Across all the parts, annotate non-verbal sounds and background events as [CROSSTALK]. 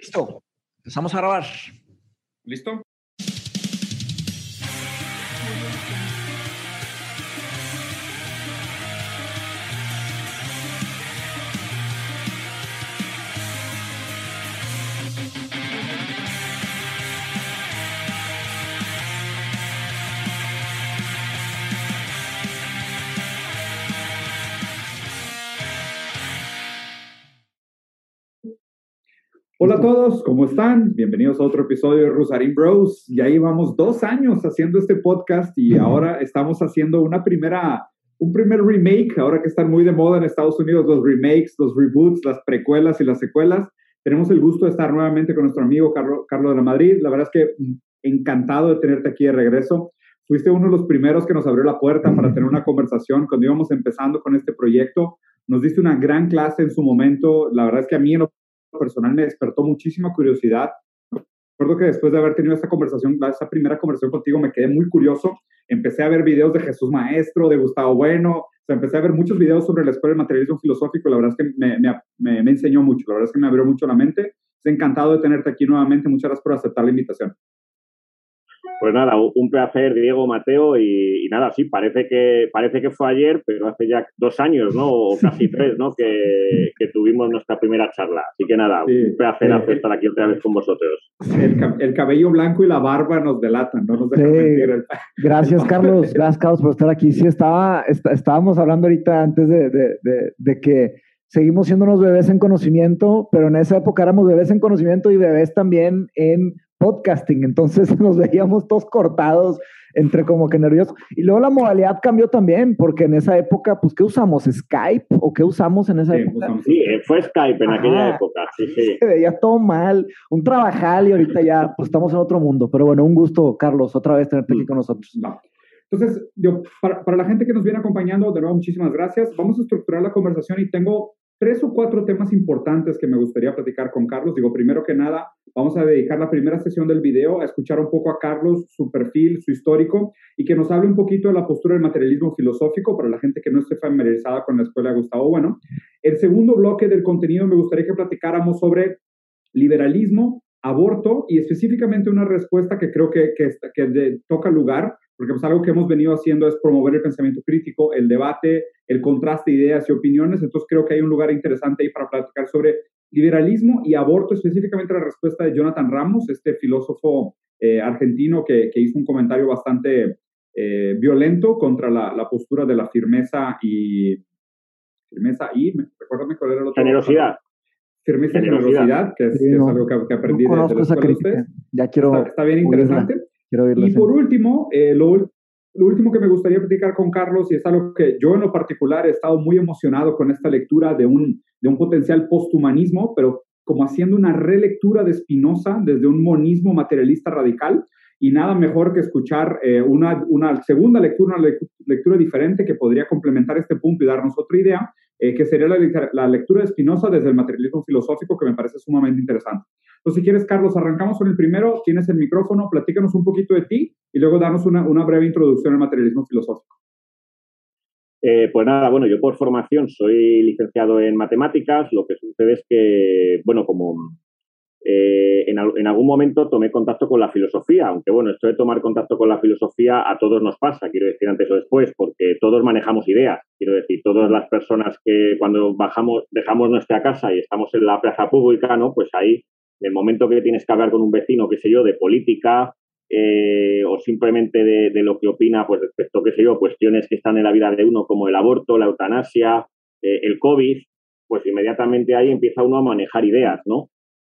Listo. Empezamos a grabar. ¿Listo? Hola a todos, ¿cómo están? Bienvenidos a otro episodio de Rusarín Bros. Ya llevamos dos años haciendo este podcast y ahora estamos haciendo una primera, un primer remake, ahora que están muy de moda en Estados Unidos los remakes, los reboots, las precuelas y las secuelas. Tenemos el gusto de estar nuevamente con nuestro amigo Carlos, Carlos de la Madrid. La verdad es que encantado de tenerte aquí de regreso. Fuiste uno de los primeros que nos abrió la puerta para tener una conversación cuando íbamos empezando con este proyecto. Nos diste una gran clase en su momento. La verdad es que a mí en lo personal me despertó muchísima curiosidad. Recuerdo que después de haber tenido esta conversación, esa primera conversación contigo, me quedé muy curioso. Empecé a ver videos de Jesús Maestro, de Gustavo Bueno, o sea, empecé a ver muchos videos sobre la escuela del materialismo filosófico. La verdad es que me, me, me enseñó mucho, la verdad es que me abrió mucho la mente. Estoy encantado de tenerte aquí nuevamente. Muchas gracias por aceptar la invitación. Pues nada, un placer, Diego, Mateo, y, nada, sí, parece que, parece que fue ayer, pero hace ya dos años, ¿no? O casi tres, ¿no? Que, que tuvimos nuestra primera charla. Así que nada, un placer estar aquí otra vez con vosotros. El, el, cabello blanco y la barba nos delatan, no nos dejan mentir. Gracias, [LAUGHS] Carlos. Gracias, Carlos, por estar aquí. Sí, estaba, estábamos hablando ahorita antes de, de, de, de que seguimos siendo unos bebés en conocimiento, pero en esa época éramos bebés en conocimiento y bebés también en podcasting, entonces [LAUGHS] nos veíamos todos cortados, entre como que nerviosos. Y luego la modalidad cambió también, porque en esa época, pues, ¿qué usamos? ¿Skype? ¿O qué usamos en esa época? Sí, eh, fue Skype en aquella época, sí, [LAUGHS] sí. Se veía todo mal, un trabajal y ahorita ya, pues, estamos en otro mundo. Pero bueno, un gusto, Carlos, otra vez tenerte aquí mm. con nosotros. Entonces, yo, para, para la gente que nos viene acompañando, de nuevo, muchísimas gracias. Vamos a estructurar la conversación y tengo tres o cuatro temas importantes que me gustaría platicar con Carlos. Digo, primero que nada, vamos a dedicar la primera sesión del video a escuchar un poco a Carlos, su perfil, su histórico, y que nos hable un poquito de la postura del materialismo filosófico para la gente que no esté familiarizada con la escuela de Gustavo Bueno. El segundo bloque del contenido me gustaría que platicáramos sobre liberalismo, aborto y específicamente una respuesta que creo que, que, que toca lugar porque pues algo que hemos venido haciendo es promover el pensamiento crítico, el debate, el contraste de ideas y opiniones, entonces creo que hay un lugar interesante ahí para platicar sobre liberalismo y aborto, específicamente la respuesta de Jonathan Ramos, este filósofo eh, argentino que, que, hizo un comentario bastante eh, violento contra la, la, postura de la firmeza y... Firmeza y, recuérdame cuál era el otro. Generosidad. Firmeza y generosidad, que es, que es algo que, que aprendí no de, de, crítica. Ya quiero... Está, está bien interesante. Y por último, eh, lo, lo, último que me gustaría platicar con Carlos, y es algo que yo en lo particular he estado muy emocionado con esta lectura de un, de un potencial posthumanismo, pero como haciendo una relectura de Spinoza desde un monismo materialista radical, y nada mejor que escuchar eh, una, una, segunda lectura, una lectura diferente que podría complementar este punto y darnos otra idea, eh, que sería la, lectura de Spinoza desde el materialismo filosófico, que me parece sumamente interesante. Entonces, si quieres, Carlos, arrancamos con el primero, tienes el micrófono, platícanos un poquito de ti y luego danos una, una breve introducción al materialismo filosófico. Eh, pues nada, bueno, yo por formación soy licenciado en matemáticas, lo que sucede es que, bueno, como eh, en, en, algún momento tomé contacto con la filosofía, aunque bueno, esto de tomar contacto con la filosofía a todos nos pasa, quiero decir antes o después, porque todos manejamos ideas, quiero decir, todas las personas que cuando bajamos, dejamos nuestra casa y estamos en la plaza pública, ¿no? Pues ahí, en el momento que tienes que hablar con un vecino, qué sé yo, de política, eh, o simplemente de, lo que opina pues respecto, qué sé yo, cuestiones que están en la vida de uno como el aborto, la eutanasia, eh, el COVID, pues inmediatamente ahí empieza uno a manejar ideas, ¿no?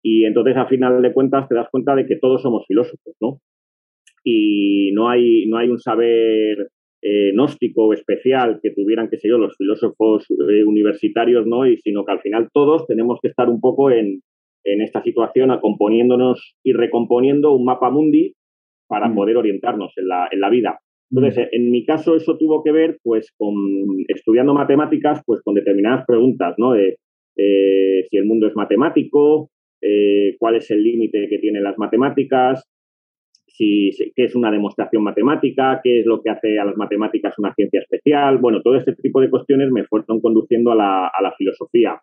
Y entonces, a final de cuentas, te das cuenta de que todos somos filósofos, ¿no? Y no hay, no hay un saber eh, gnóstico o especial que tuvieran, qué sé yo, los filósofos eh, universitarios, ¿no? Y sino que al final todos tenemos que estar un poco en, en esta situación, acomponiéndonos y recomponiendo un mapa mundi para mm. poder orientarnos en la, en la vida. Entonces, mm. en mi caso, eso tuvo que ver, pues, con estudiando matemáticas, pues, con determinadas preguntas, ¿no? De eh, si el mundo es matemático, eh, cuál es el límite que tienen las matemáticas, si, qué es una demostración matemática, qué es lo que hace a las matemáticas una ciencia especial. Bueno, todo este tipo de cuestiones me fueron conduciendo a la, a la filosofía.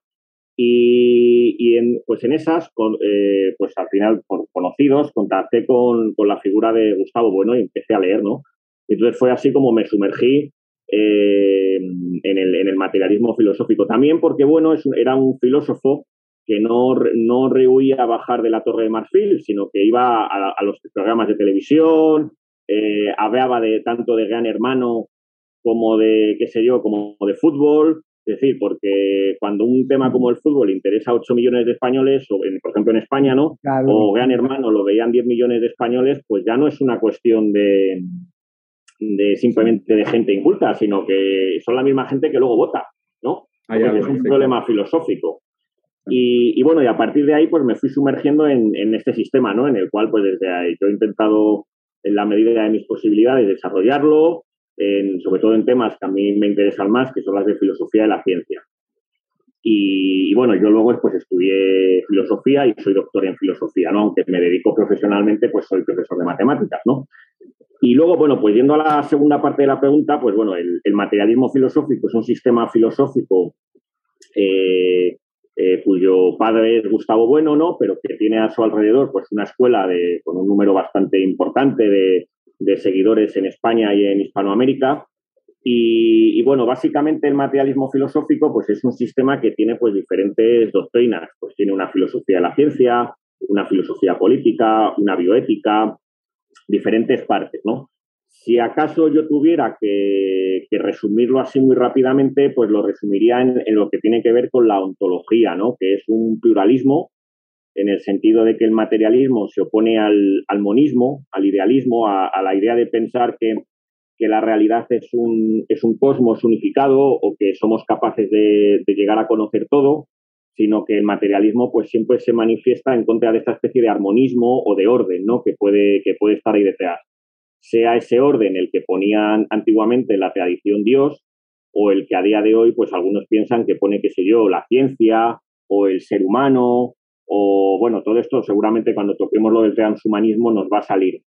Y, en, pues en esas, eh, pues al final, por conocidos, contacté con, con, la figura de Gustavo Bueno y empecé a leer, ¿no? Entonces fue así como me sumergí eh, en, el, en, el, materialismo filosófico. También porque, bueno, es, era un filósofo que no, no rehuía bajar de la Torre de Marfil, sino que iba a, los programas de televisión, eh, hablaba de tanto de Gran Hermano como de, qué sé yo, como de fútbol. Es decir, porque cuando un tema como el fútbol interesa a 8 millones de españoles, o por ejemplo en España, ¿no? O Gran Hermano lo veían 10 millones de españoles, pues ya no es una cuestión de, de simplemente de gente inculta, sino que son la misma gente que luego vota, ¿no? es un problema filosófico. Y, bueno, y a partir de ahí, pues me fui sumergiendo en, este sistema, ¿no? En el cual, pues desde ahí yo he intentado, en la medida de mis posibilidades, desarrollarlo, sobre todo en temas que a mí me interesan más, que son las de filosofía de la ciencia. Y, bueno, yo luego pues estudié filosofía y soy doctor en filosofía, ¿no? Aunque me dedico profesionalmente, pues soy profesor de matemáticas, ¿no? Y luego, bueno, pues yendo a la segunda parte de la pregunta, pues bueno, el, materialismo filosófico es un sistema filosófico eh, eh, cuyo padre es Gustavo Bueno, ¿no? Pero que tiene a su alrededor pues una escuela de, con un número bastante importante de, seguidores en España y en Hispanoamérica. Y, bueno, básicamente el materialismo filosófico pues es un sistema que tiene pues diferentes doctrinas. Pues tiene una filosofía de la ciencia, una filosofía política, una bioética, diferentes partes, ¿no? Si acaso yo tuviera que, resumirlo así muy rápidamente, pues lo resumiría en, lo que tiene que ver con la ontología, ¿no? Que es un pluralismo en el sentido de que el materialismo se opone al, monismo, al idealismo, a, la idea de pensar que, la realidad es un, es un cosmos unificado o que somos capaces de, llegar a conocer todo, sino que el materialismo pues siempre se manifiesta en contra de esta especie de armonismo o de orden, ¿no? Que puede, que puede estar ahí detrás. Sea ese orden el que ponían antiguamente la tradición Dios o el que a día de hoy pues algunos piensan que pone, qué sé yo, la ciencia o el ser humano o bueno, todo esto seguramente cuando toquemos lo del transhumanismo nos va a salir.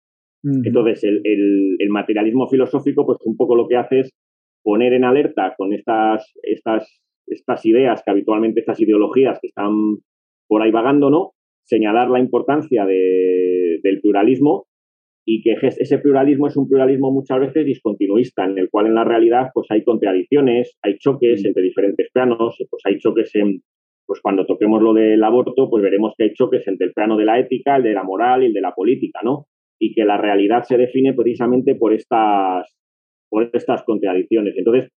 Entonces, el, el, materialismo filosófico, pues un poco lo que hace es poner en alerta con estas, estas estas ideas que habitualmente, estas ideologías que están por ahí vagando, ¿no? Señalar la importancia del pluralismo y que ese pluralismo es un pluralismo muchas veces discontinuista, en el cual en la realidad pues hay contradicciones, hay choques mm. entre diferentes planos, pues hay choques en, pues cuando toquemos lo del aborto, pues veremos que hay choques entre el plano de la ética, el de la moral y el de la política, ¿no? Y que la realidad se define precisamente por estas, por estas contradicciones. Entonces,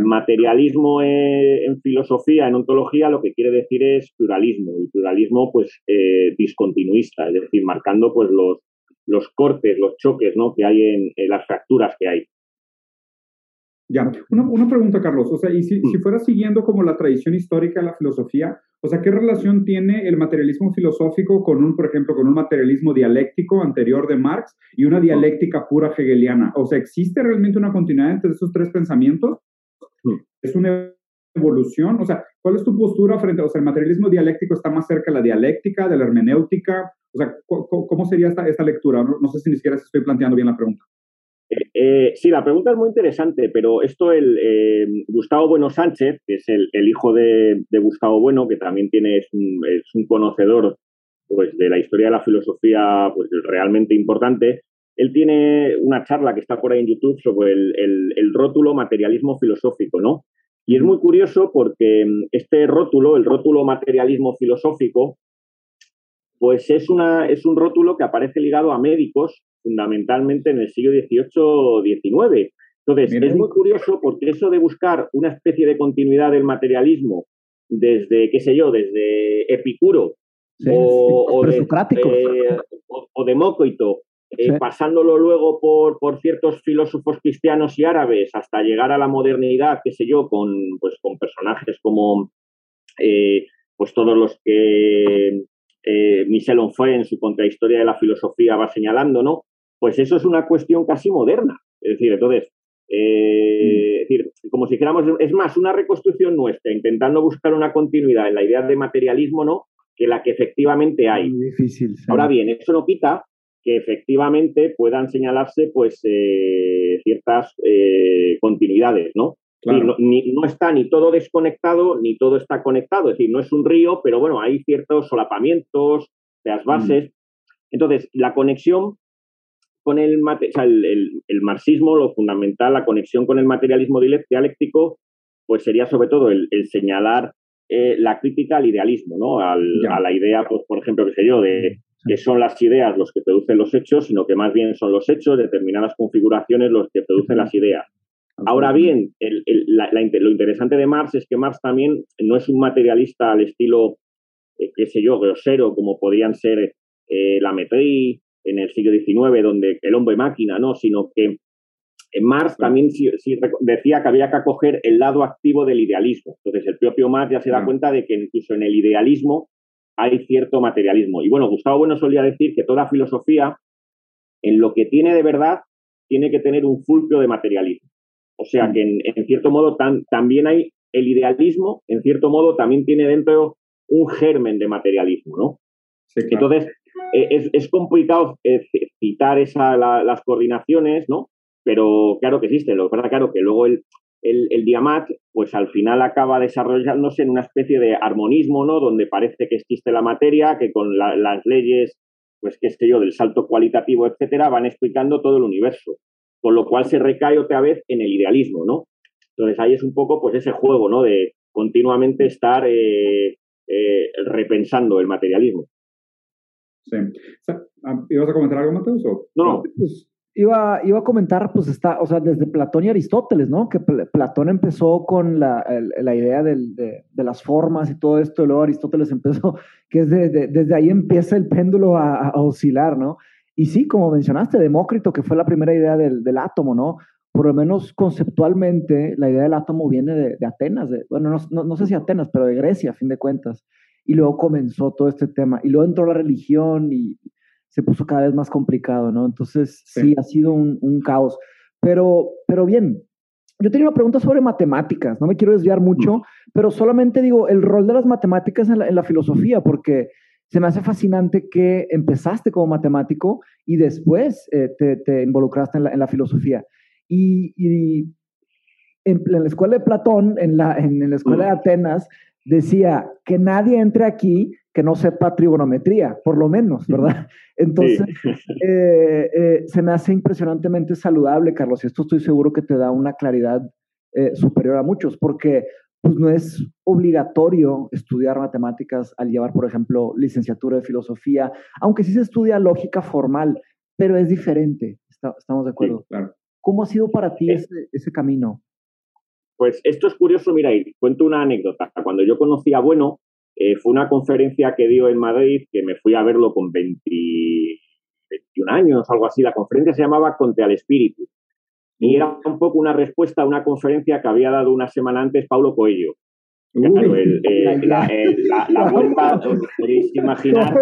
Materialismo en filosofía, en ontología, lo que quiere decir es pluralismo, y pluralismo pues eh, discontinuista, es decir, marcando pues los, los cortes, los choques ¿no? que hay en, las fracturas que hay. Ya, una, pregunta, Carlos. O sea, y si, si, fuera siguiendo como la tradición histórica de la filosofía, o sea, ¿qué relación tiene el materialismo filosófico con un, por ejemplo, con un materialismo dialéctico anterior de Marx y una dialéctica pura hegeliana? O sea, ¿existe realmente una continuidad entre esos tres pensamientos? es una evolución? O sea, ¿cuál es tu postura frente, o sea, el materialismo dialéctico está más cerca de la dialéctica, de la hermenéutica? O sea, ¿cómo sería esta, esta lectura? No, sé si ni siquiera estoy planteando bien la pregunta. Eh, eh, sí, la pregunta es muy interesante, pero esto el eh, Gustavo Bueno Sánchez, que es el, hijo de, Gustavo Bueno, que también tiene, es, un, conocedor pues, de la historia de la filosofía pues, realmente importante, él tiene una charla que está por ahí en YouTube sobre el, rótulo materialismo filosófico, ¿no? Y es muy curioso porque mm, este rótulo, el rótulo materialismo filosófico, pues es, una, es un rótulo que aparece ligado a médicos fundamentalmente en el siglo XVIII-XIX. Entonces, es muy curioso porque eso de buscar una especie de continuidad del materialismo desde, qué sé yo, desde Epicuro o, de, o, Demócrito eh, pasándolo luego por, por, ciertos filósofos cristianos y árabes hasta llegar a la modernidad, qué sé yo, con, pues, con personajes como eh, pues todos los que eh, Michel Onfray en su contrahistoria de la filosofía va señalando, ¿no? Pues eso es una cuestión casi moderna. Es decir, entonces, eh, es decir, como si dijéramos, es más, una reconstrucción nuestra, intentando buscar una continuidad en la idea de materialismo, ¿no? Que la que efectivamente hay. difícil. Ahora bien, eso no quita que efectivamente puedan señalarse pues eh, ciertas eh, continuidades, ¿no? No, está ni todo desconectado ni todo está conectado. Es decir, no es un río, pero bueno, hay ciertos solapamientos, las mm. bases. Entonces, la conexión con el, el, marxismo, lo fundamental, la conexión con el materialismo dialéctico, pues sería sobre todo el, señalar eh, la crítica al idealismo, ¿no? a la idea, pues, por ejemplo, que sé yo, de que son las ideas los que producen los hechos, sino que más bien son los hechos, determinadas configuraciones los que producen las ideas. Ahora bien, lo interesante de Marx es que Marx también no es un materialista al estilo, eh, qué sé yo, grosero, como podían ser eh, la Metrí en el siglo XIX, donde el hombre máquina, ¿no? Sino que en Marx también decía que había que acoger el lado activo del idealismo. Entonces, el propio Marx ya se da cuenta de que incluso en el idealismo hay cierto materialismo. Y bueno, Gustavo Bueno solía decir que toda filosofía, en lo que tiene de verdad, tiene que tener un fulcro de materialismo. O sea que en, cierto modo también hay el idealismo, en cierto modo también tiene dentro un germen de materialismo, ¿no? Entonces, eh, es, complicado eh, citar esa, las coordinaciones, ¿no? Pero claro que existe. Lo que pasa, claro, que luego el, el, el, Diamat, pues al final acaba desarrollándose en una especie de armonismo, ¿no? Donde parece que existe la materia, que con las leyes, pues qué sé yo, del salto cualitativo, etcétera, van explicando todo el universo. Con lo cual se recae otra vez en el idealismo, ¿no? Entonces ahí es un poco, pues ese juego, ¿no? De continuamente estar eh, eh, repensando el materialismo. Sí. ¿Ibas a comentar algo, Mateus? No, pues, iba, iba a comentar, pues está, o sea, desde Platón y Aristóteles, ¿no? Que Platón empezó con la, la idea del, de, de, las formas y todo esto, y luego Aristóteles [LAUGHS] empezó, que es de, desde ahí empieza el péndulo a, a, oscilar, ¿no? Y sí, como mencionaste, Demócrito, que fue la primera idea del, del átomo, ¿no? Por lo menos conceptualmente, la idea del átomo viene de, Atenas, de, bueno, no, no, no sé si Atenas, pero de Grecia, a fin de cuentas. Y luego comenzó todo este tema. Y luego entró la religión y se puso cada vez más complicado, ¿no? Entonces, sí, ha sido un, caos. Pero, pero bien, yo tenía una pregunta sobre matemáticas, no me quiero desviar mucho, pero solamente digo, el rol de las matemáticas en la, filosofía, porque se me hace fascinante que empezaste como matemático y después eh, te, involucraste en la, filosofía. Y, en, la escuela de Platón, en la, en la escuela de Atenas, decía que nadie entre aquí que no sepa trigonometría, por lo menos, ¿verdad? Entonces, [LAUGHS] eh, eh, se me hace impresionantemente saludable, Carlos, y esto estoy seguro que te da una claridad eh, superior a muchos, porque pues, no es obligatorio estudiar matemáticas al llevar, por ejemplo, licenciatura de filosofía, aunque sí se estudia lógica formal, pero es diferente, estamos de acuerdo. claro. ¿Cómo ha sido para ti ese, ese camino? Pues esto es curioso, mira, y cuento una anécdota. Cuando yo conocí a Bueno, eh, fue una conferencia que dio en Madrid, que me fui a verlo con 20, 21 años, algo así. La conferencia se llamaba Conte al Espíritu. Y era un poco una respuesta a una conferencia que había dado una semana antes Paulo Coelho. Claro, el, la, la, la, vuelta, [LAUGHS] podéis imaginar.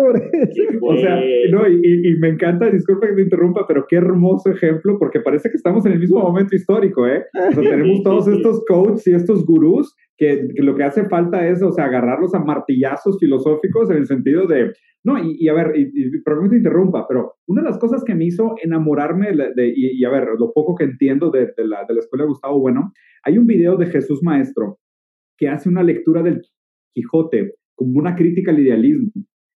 O sea, no, y, y, me encanta, disculpa que me interrumpa, pero qué hermoso ejemplo, porque parece que estamos en el mismo momento histórico, ¿eh? O sea, tenemos todos estos coaches y estos gurús que, lo que hace falta es, o sea, agarrarlos a martillazos filosóficos en el sentido de, no, y, a ver, y, y perdón te interrumpa, pero una de las cosas que me hizo enamorarme de, y, a ver, lo poco que entiendo de, de, la, de la escuela de Gustavo Bueno, hay un video de Jesús Maestro que hace una lectura del Quijote como una crítica al idealismo.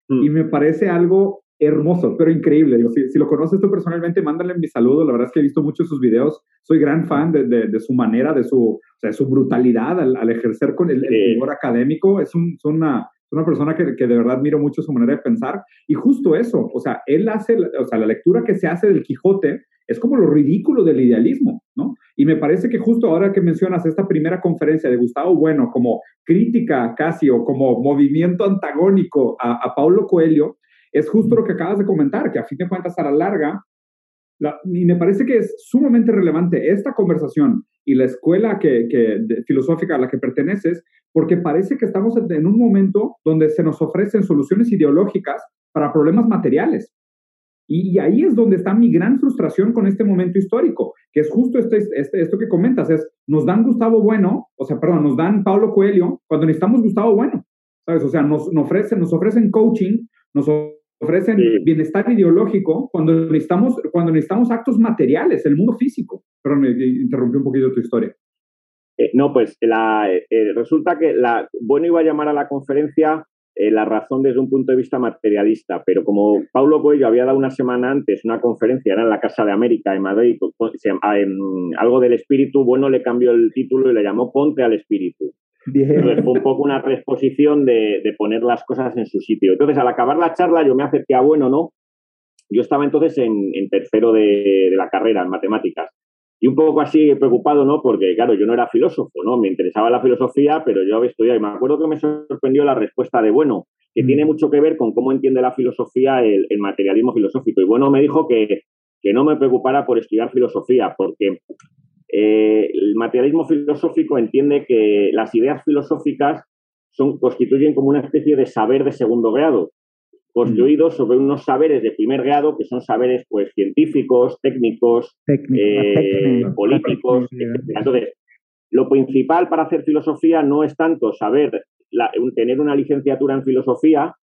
Mm. Y me parece algo hermoso, pero increíble. Digo, si, lo conoces tú personalmente, mándale mi saludo. La verdad es que he visto muchos sus videos. Soy gran fan de, de, su manera, de su, o sea, su brutalidad al, ejercer con el, el académico. Es, un, una, una persona que, que, de verdad admiro mucho su manera de pensar. Y justo eso, o sea, él hace, o sea, la lectura que se hace del Quijote es como lo ridículo del idealismo, ¿no? Y me parece que justo ahora que mencionas esta primera conferencia de Gustavo Bueno como crítica casi o como movimiento antagónico a, a Paulo Coelho, es justo lo que acabas de comentar, que a fin de cuentas a la larga, y me parece que es sumamente relevante esta conversación y la escuela que, filosófica a la que perteneces, porque parece que estamos en un momento donde se nos ofrecen soluciones ideológicas para problemas materiales. Y, ahí es donde está mi gran frustración con este momento histórico, que es justo este, este, esto que comentas, es, nos dan Gustavo Bueno, o sea, perdón, nos dan Pablo Coelho cuando necesitamos Gustavo Bueno, ¿sabes? O sea, nos, nos ofrecen, nos ofrecen coaching, nos ofrecen bienestar ideológico cuando necesitamos, cuando necesitamos actos materiales, el mundo físico. Perdón, me interrumpí un poquito tu historia. Eh, no, pues la, eh, resulta que la, bueno iba a llamar a la conferencia la razón desde un punto de vista materialista, pero como Paulo Coelho había dado una semana antes una conferencia, era en la Casa de América en Madrid, algo del espíritu, bueno le cambió el título y le llamó Ponte al espíritu. Entonces fue un poco una reexposición de, poner las cosas en su sitio. Entonces, al acabar la charla, yo me acerqué a bueno, ¿no? Yo estaba entonces en, tercero de, la carrera, en matemáticas. Y un poco así preocupado, ¿no? Porque, claro, yo no era filósofo, ¿no? Me interesaba la filosofía, pero yo había estudiado. Y me acuerdo que me sorprendió la respuesta de bueno, que tiene mm. mucho que ver con cómo entiende la filosofía el, materialismo filosófico. Y bueno, me dijo que, que no me preocupara por estudiar filosofía, porque eh, el materialismo filosófico entiende que las ideas filosóficas son, constituyen como una especie de saber de segundo grado, construidos sobre unos saberes de primer grado que son saberes pues científicos, técnicos, eh, políticos, Entonces, lo principal para hacer filosofía no es tanto saber, tener una licenciatura en filosofía,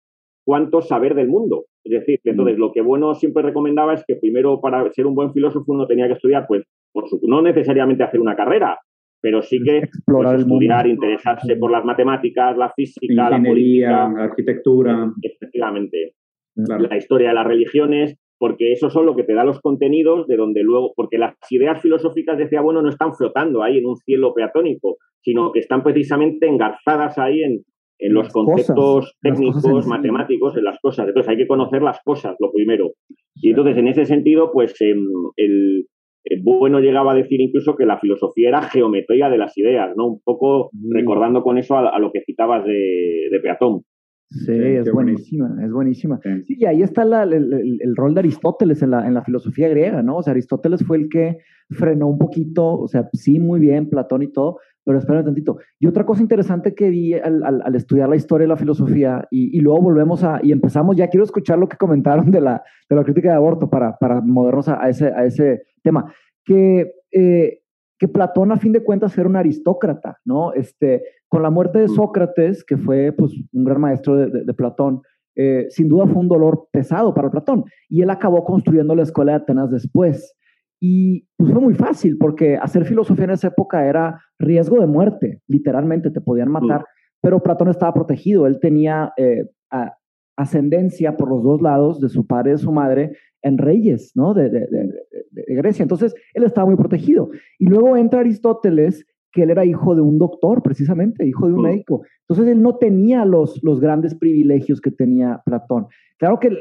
cuanto saber del mundo. Es decir, entonces lo que bueno siempre recomendaba es que primero para ser un buen filósofo uno tenía que estudiar pues no necesariamente hacer una carrera, pero sí que pues, estudiar, interesarse por las matemáticas, la física, la política, la arquitectura. Efectivamente. La historia de las religiones, porque eso son lo que te da los contenidos de donde luego, porque las ideas filosóficas, decía, bueno, no están flotando ahí en un cielo peatónico, sino que están precisamente engarzadas ahí en, en los conceptos técnicos, matemáticos, en las cosas. Entonces hay que conocer las cosas, lo primero. Y entonces, en ese sentido, pues em, el, bueno llegaba a decir incluso que la filosofía era geometría de las ideas, ¿no? Un poco mm. recordando con eso a, lo que citabas de, de Peatón. Sí, es buenísima, es buenísima. Sí, y ahí está el, rol de Aristóteles en la, en la filosofía griega, ¿no? O sea, Aristóteles fue el que frenó un poquito, o sea, sí, muy bien, Platón y todo, pero espérame tantito. Y otra cosa interesante que vi al, al, estudiar la historia y la filosofía, y, y, luego volvemos a, y empezamos, ya quiero escuchar lo que comentaron de la, de la crítica de aborto para, para movernos a, ese, a ese tema, que, eh, que Platón a fin de cuentas era un aristócrata, ¿no? Este, con la muerte de Sócrates, que fue pues, un gran maestro de, Platón, eh, sin duda fue un dolor pesado para Platón, y él acabó construyendo la escuela de Atenas después. Y pues fue muy fácil, porque hacer filosofía en esa época era riesgo de muerte, literalmente te podían matar, pero Platón estaba protegido, él tenía eh, ascendencia por los dos lados de su padre y de su madre en reyes, ¿no? De, Grecia. Entonces, él estaba muy protegido. Y luego entra Aristóteles, que él era hijo de un doctor, precisamente, hijo de un médico. Entonces, él no tenía los, los grandes privilegios que tenía Platón. Claro que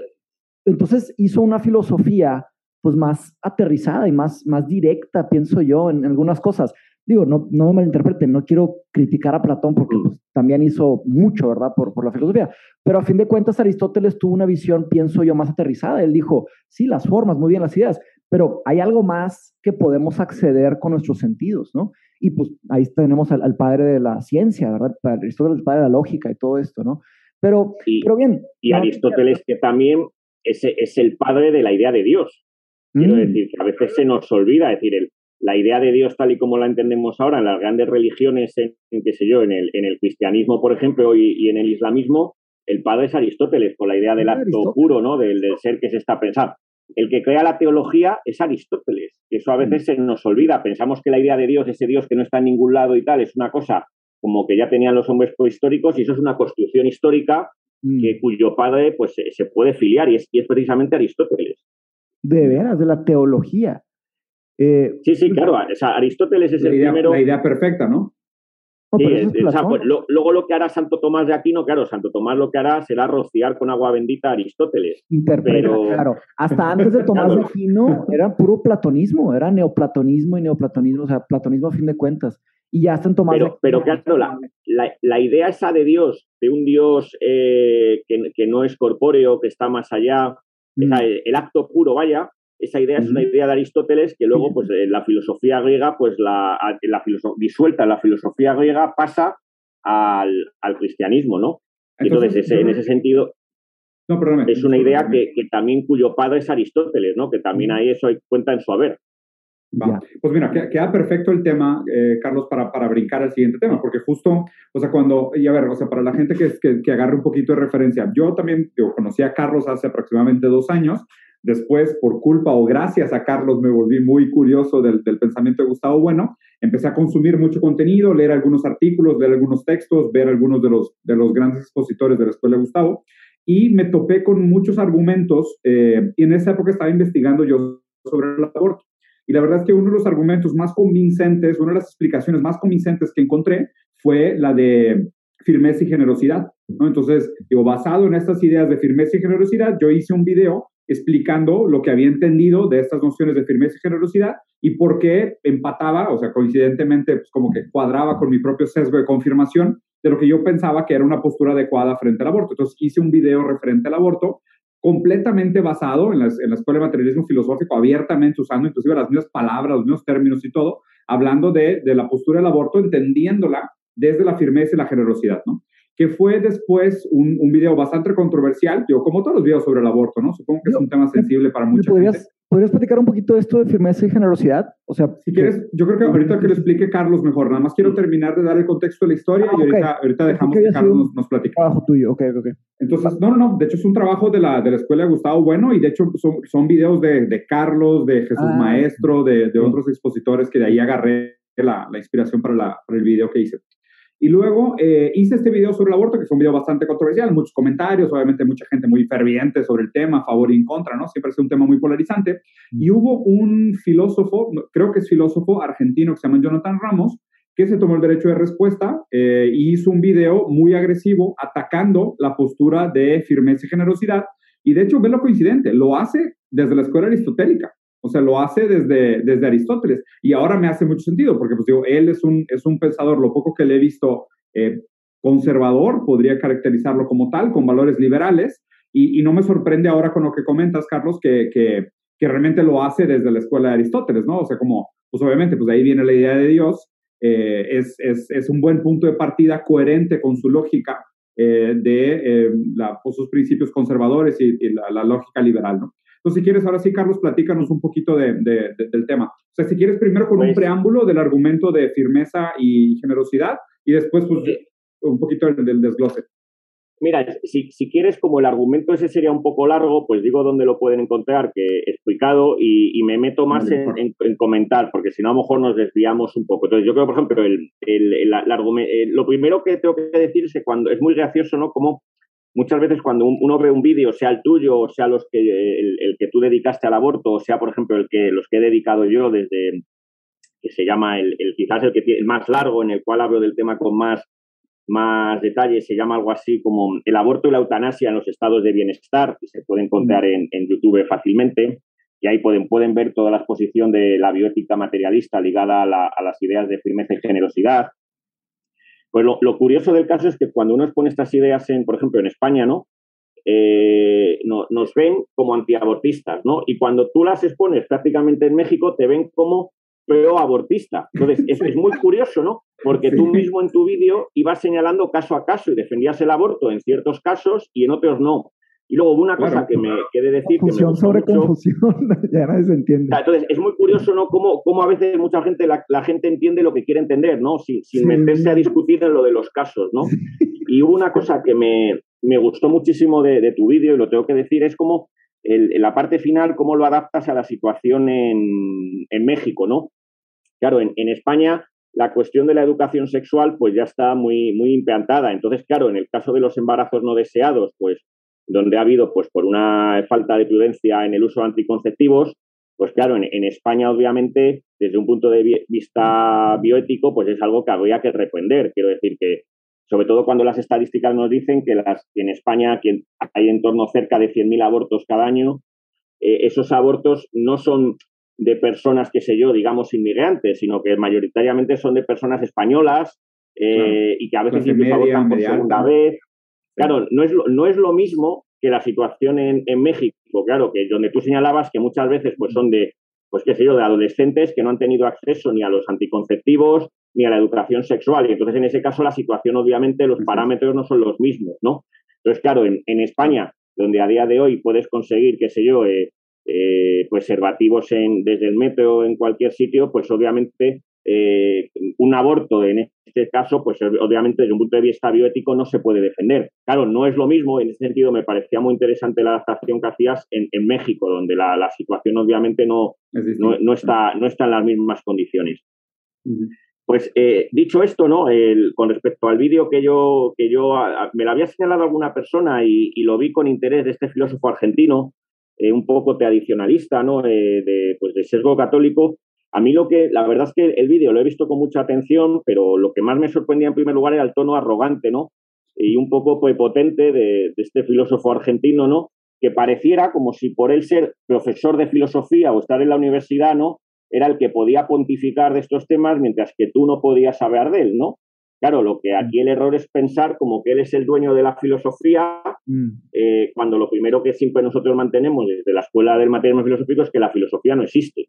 entonces hizo una filosofía pues más aterrizada y más, más directa, pienso yo, en algunas cosas digo, no, no me malinterpreten, no quiero criticar a Platón porque pues, también hizo mucho, ¿verdad?, por, por la filosofía. Pero a fin de cuentas, Aristóteles tuvo una visión, pienso yo, más aterrizada. Él dijo, sí, las formas, muy bien las ideas, pero hay algo más que podemos acceder con nuestros sentidos, ¿no? Y pues ahí tenemos al, padre de la ciencia, ¿verdad? Aristóteles, el padre de la lógica y todo esto, ¿no? Pero, pero bien. Y Aristóteles, que también es, es, el padre de la idea de Dios. Quiero mm. decir, que a veces se nos olvida, decir, el, la idea de Dios tal y como la entendemos ahora en las grandes religiones, en, qué sé yo, en el, en el cristianismo, por ejemplo, y, en el islamismo, el padre es Aristóteles, con la idea del acto puro, ¿no? Del, ser que se está pensando. El que crea la teología es Aristóteles. Eso a veces mm. se nos olvida. Pensamos que la idea de Dios, ese Dios que no está en ningún lado y tal, es una cosa como que ya tenían los hombres prehistóricos y eso es una construcción histórica mm. que, cuyo padre pues, se puede filiar y es, y es precisamente Aristóteles. De veras, de la teología. Eh, sí, sí, claro. Aristóteles es el primero. La idea perfecta, ¿no? Sí, pues, luego lo que hará Santo Tomás de Aquino, claro, Santo Tomás lo que hará será rociar con agua bendita a Aristóteles. Interpreta, claro. Hasta [LAUGHS] antes de Tomás de Aquino era puro platonismo, era neoplatonismo y neoplatonismo, o sea, platonismo a fin de cuentas. Y ya en Tomás pero, de Pero claro, la, la, idea esa de Dios, de un Dios eh, que, que, no es corpóreo, que está más allá, mm. el acto puro, vaya, esa idea es una idea de Aristóteles que luego, pues, en la filosofía griega, pues, la, la disuelta en la filosofía griega pasa al, cristianismo, ¿no? Entonces, en ese sentido, es una idea que, también cuyo padre es Aristóteles, ¿no? Que también ahí eso hay cuenta en su haber. Pues mira, queda perfecto el tema, eh, Carlos, para, para brincar al siguiente tema, porque justo, o sea, cuando, y a ver, o sea, para la gente que, que, que agarre un poquito de referencia, yo también conocí a Carlos hace aproximadamente dos años, después, por culpa o gracias a Carlos, me volví muy curioso del, del, pensamiento de Gustavo Bueno. Empecé a consumir mucho contenido, leer algunos artículos, leer algunos textos, ver algunos de los, de los grandes expositores de la escuela de Gustavo. Y me topé con muchos argumentos. Eh, y en esa época estaba investigando yo sobre el aborto. Y la verdad es que uno de los argumentos más convincentes, una de las explicaciones más convincentes que encontré fue la de firmeza y generosidad. ¿no? Entonces, digo, basado en estas ideas de firmeza y generosidad, yo hice un video explicando lo que había entendido de estas nociones de firmeza y generosidad y por qué empataba, o sea, coincidentemente, pues como que cuadraba con mi propio sesgo de confirmación de lo que yo pensaba que era una postura adecuada frente al aborto. Entonces hice un video referente al aborto completamente basado en, en la Escuela de Materialismo Filosófico, abiertamente usando inclusive las mismas palabras, los mismos términos y todo, hablando de, de la postura del aborto, entendiéndola desde la firmeza y la generosidad, ¿no? Que fue después un, un, video bastante controversial, yo como todos los videos sobre el aborto, ¿no? Supongo que es un tema sensible para mucha podrías, gente. ¿Podrías platicar un poquito de esto de firmeza y generosidad? O sea, si quieres, yo creo que ahorita que lo explique Carlos mejor, nada más quiero terminar de dar el contexto de la historia ah, y ahorita, ahorita dejamos que Carlos nos, nos platique. Trabajo tuyo, ok, ok. Entonces, no, no, no, de hecho es un trabajo de la, de la Escuela de Gustavo Bueno y de hecho son, son videos de, de Carlos, de Jesús ah, Maestro, de, de otros expositores que de ahí agarré la, la inspiración para, la, para el video que hice. Y luego eh, hice este video sobre el aborto, que fue un video bastante controversial, muchos comentarios, obviamente mucha gente muy ferviente sobre el tema, a favor y en contra, ¿no? Siempre es un tema muy polarizante. Y hubo un filósofo, creo que es filósofo argentino que se llama Jonathan Ramos, que se tomó el derecho de respuesta eh, y hizo un video muy agresivo atacando la postura de firmeza y generosidad. Y de hecho, ve lo coincidente, lo hace desde la escuela aristotélica. O sea, lo hace desde, desde Aristóteles. Y ahora me hace mucho sentido, porque pues digo, él es un, es un pensador, lo poco que le he visto eh, conservador, podría caracterizarlo como tal, con valores liberales. Y, no me sorprende ahora con lo que comentas, Carlos, que, que, realmente lo hace desde la escuela de Aristóteles, ¿no? O sea, como, pues obviamente, pues de ahí viene la idea de Dios. Eh, es, es, es, un buen punto de partida coherente con su lógica eh, de pues, sus principios conservadores y, y la, la, lógica liberal, ¿no? Entonces, si quieres, ahora sí, Carlos, platícanos un poquito de, de, de, del tema. O sea, si quieres, primero con pues, un preámbulo del argumento de firmeza y generosidad y después, pues, un poquito del, del desglose. Mira, si, si, quieres, como el argumento ese sería un poco largo, pues digo dónde lo pueden encontrar, que he explicado, y, y me meto más en, en, en, comentar, porque si no, a lo mejor nos desviamos un poco. Entonces, yo creo, por ejemplo, el, el, el, el lo primero que tengo que decir es que cuando es muy gracioso, ¿no? Como muchas veces cuando uno ve un vídeo, sea el tuyo, o sea los que, el, el, que tú dedicaste al aborto, o sea, por ejemplo, el que, los que he dedicado yo desde, que se llama el, el quizás el, que tiene, el más largo, en el cual hablo del tema con más, más detalles, se llama algo así como el aborto y la eutanasia en los estados de bienestar, que se puede encontrar en, en YouTube fácilmente, y ahí pueden, pueden ver toda la exposición de la bioética materialista ligada a, la, a las ideas de firmeza y generosidad, pues lo, lo, curioso del caso es que cuando uno expone estas ideas, en, por ejemplo, en España, ¿no? Eh, no, nos ven como antiabortistas, ¿no? Y cuando tú las expones prácticamente en México, te ven como pro-abortista. Entonces, es, es, muy curioso, ¿no? Porque tú mismo en tu vídeo ibas señalando caso a caso y defendías el aborto en ciertos casos y en otros no. Y luego una cosa claro, que me quede decir confusión que me sobre mucho, confusión, [LAUGHS] ya nadie se entiende. Entonces, es muy curioso, ¿no? Cómo, cómo a veces mucha gente, la, la, gente entiende lo que quiere entender, ¿no? Sin, sin sí. meterse a discutir en lo de los casos, ¿no? Sí. Y hubo una cosa que me, me gustó muchísimo de, de tu vídeo, y lo tengo que decir, es como el, en la parte final, cómo lo adaptas a la situación en, en México, ¿no? Claro, en, en España la cuestión de la educación sexual pues ya está muy, muy implantada. Entonces, claro, en el caso de los embarazos no deseados, pues donde ha habido, pues por una falta de prudencia en el uso de anticonceptivos, pues claro, en, en, España, obviamente, desde un punto de vista bioético, pues es algo que habría que reprender. Quiero decir que, sobre todo cuando las estadísticas nos dicen que, las, que en España que hay en torno cerca de 100.000 abortos cada año, eh, esos abortos no son de personas, qué sé yo, digamos, inmigrantes, sino que mayoritariamente son de personas españolas eh, y que a veces incluso abortan por segunda vez. Claro, no es lo, no es lo mismo que la situación en, en, México, claro, que donde tú señalabas que muchas veces pues son de, pues qué sé yo, de adolescentes que no han tenido acceso ni a los anticonceptivos ni a la educación sexual. Y entonces en ese caso la situación, obviamente, los parámetros no son los mismos, ¿no? Entonces, claro, en, en España, donde a día de hoy puedes conseguir, qué sé yo, eh, eh, pues preservativos en, desde el metro en cualquier sitio, pues obviamente eh, un aborto en este caso, pues obviamente desde un punto de vista bioético no se puede defender. Claro, no es lo mismo, en ese sentido me parecía muy interesante la adaptación que hacías en, México, donde la, situación obviamente no, no, está, no está en las mismas condiciones. Pues eh, dicho esto, ¿no? con respecto al vídeo que yo, que yo me lo había señalado alguna persona y, lo vi con interés de este filósofo argentino, eh, un poco tradicionalista, ¿no? de, pues de sesgo católico, a mí lo que, la verdad es que el vídeo lo he visto con mucha atención, pero lo que más me sorprendía en primer lugar era el tono arrogante, ¿no? Y un poco potente de, este filósofo argentino, ¿no? Que pareciera como si por él ser profesor de filosofía o estar en la universidad, ¿no? Era el que podía pontificar de estos temas mientras que tú no podías saber de él, ¿no? Claro, lo que aquí el error es pensar como que él es el dueño de la filosofía, mm. eh, cuando lo primero que siempre nosotros mantenemos desde la escuela del materialismo filosófico es que la filosofía no existe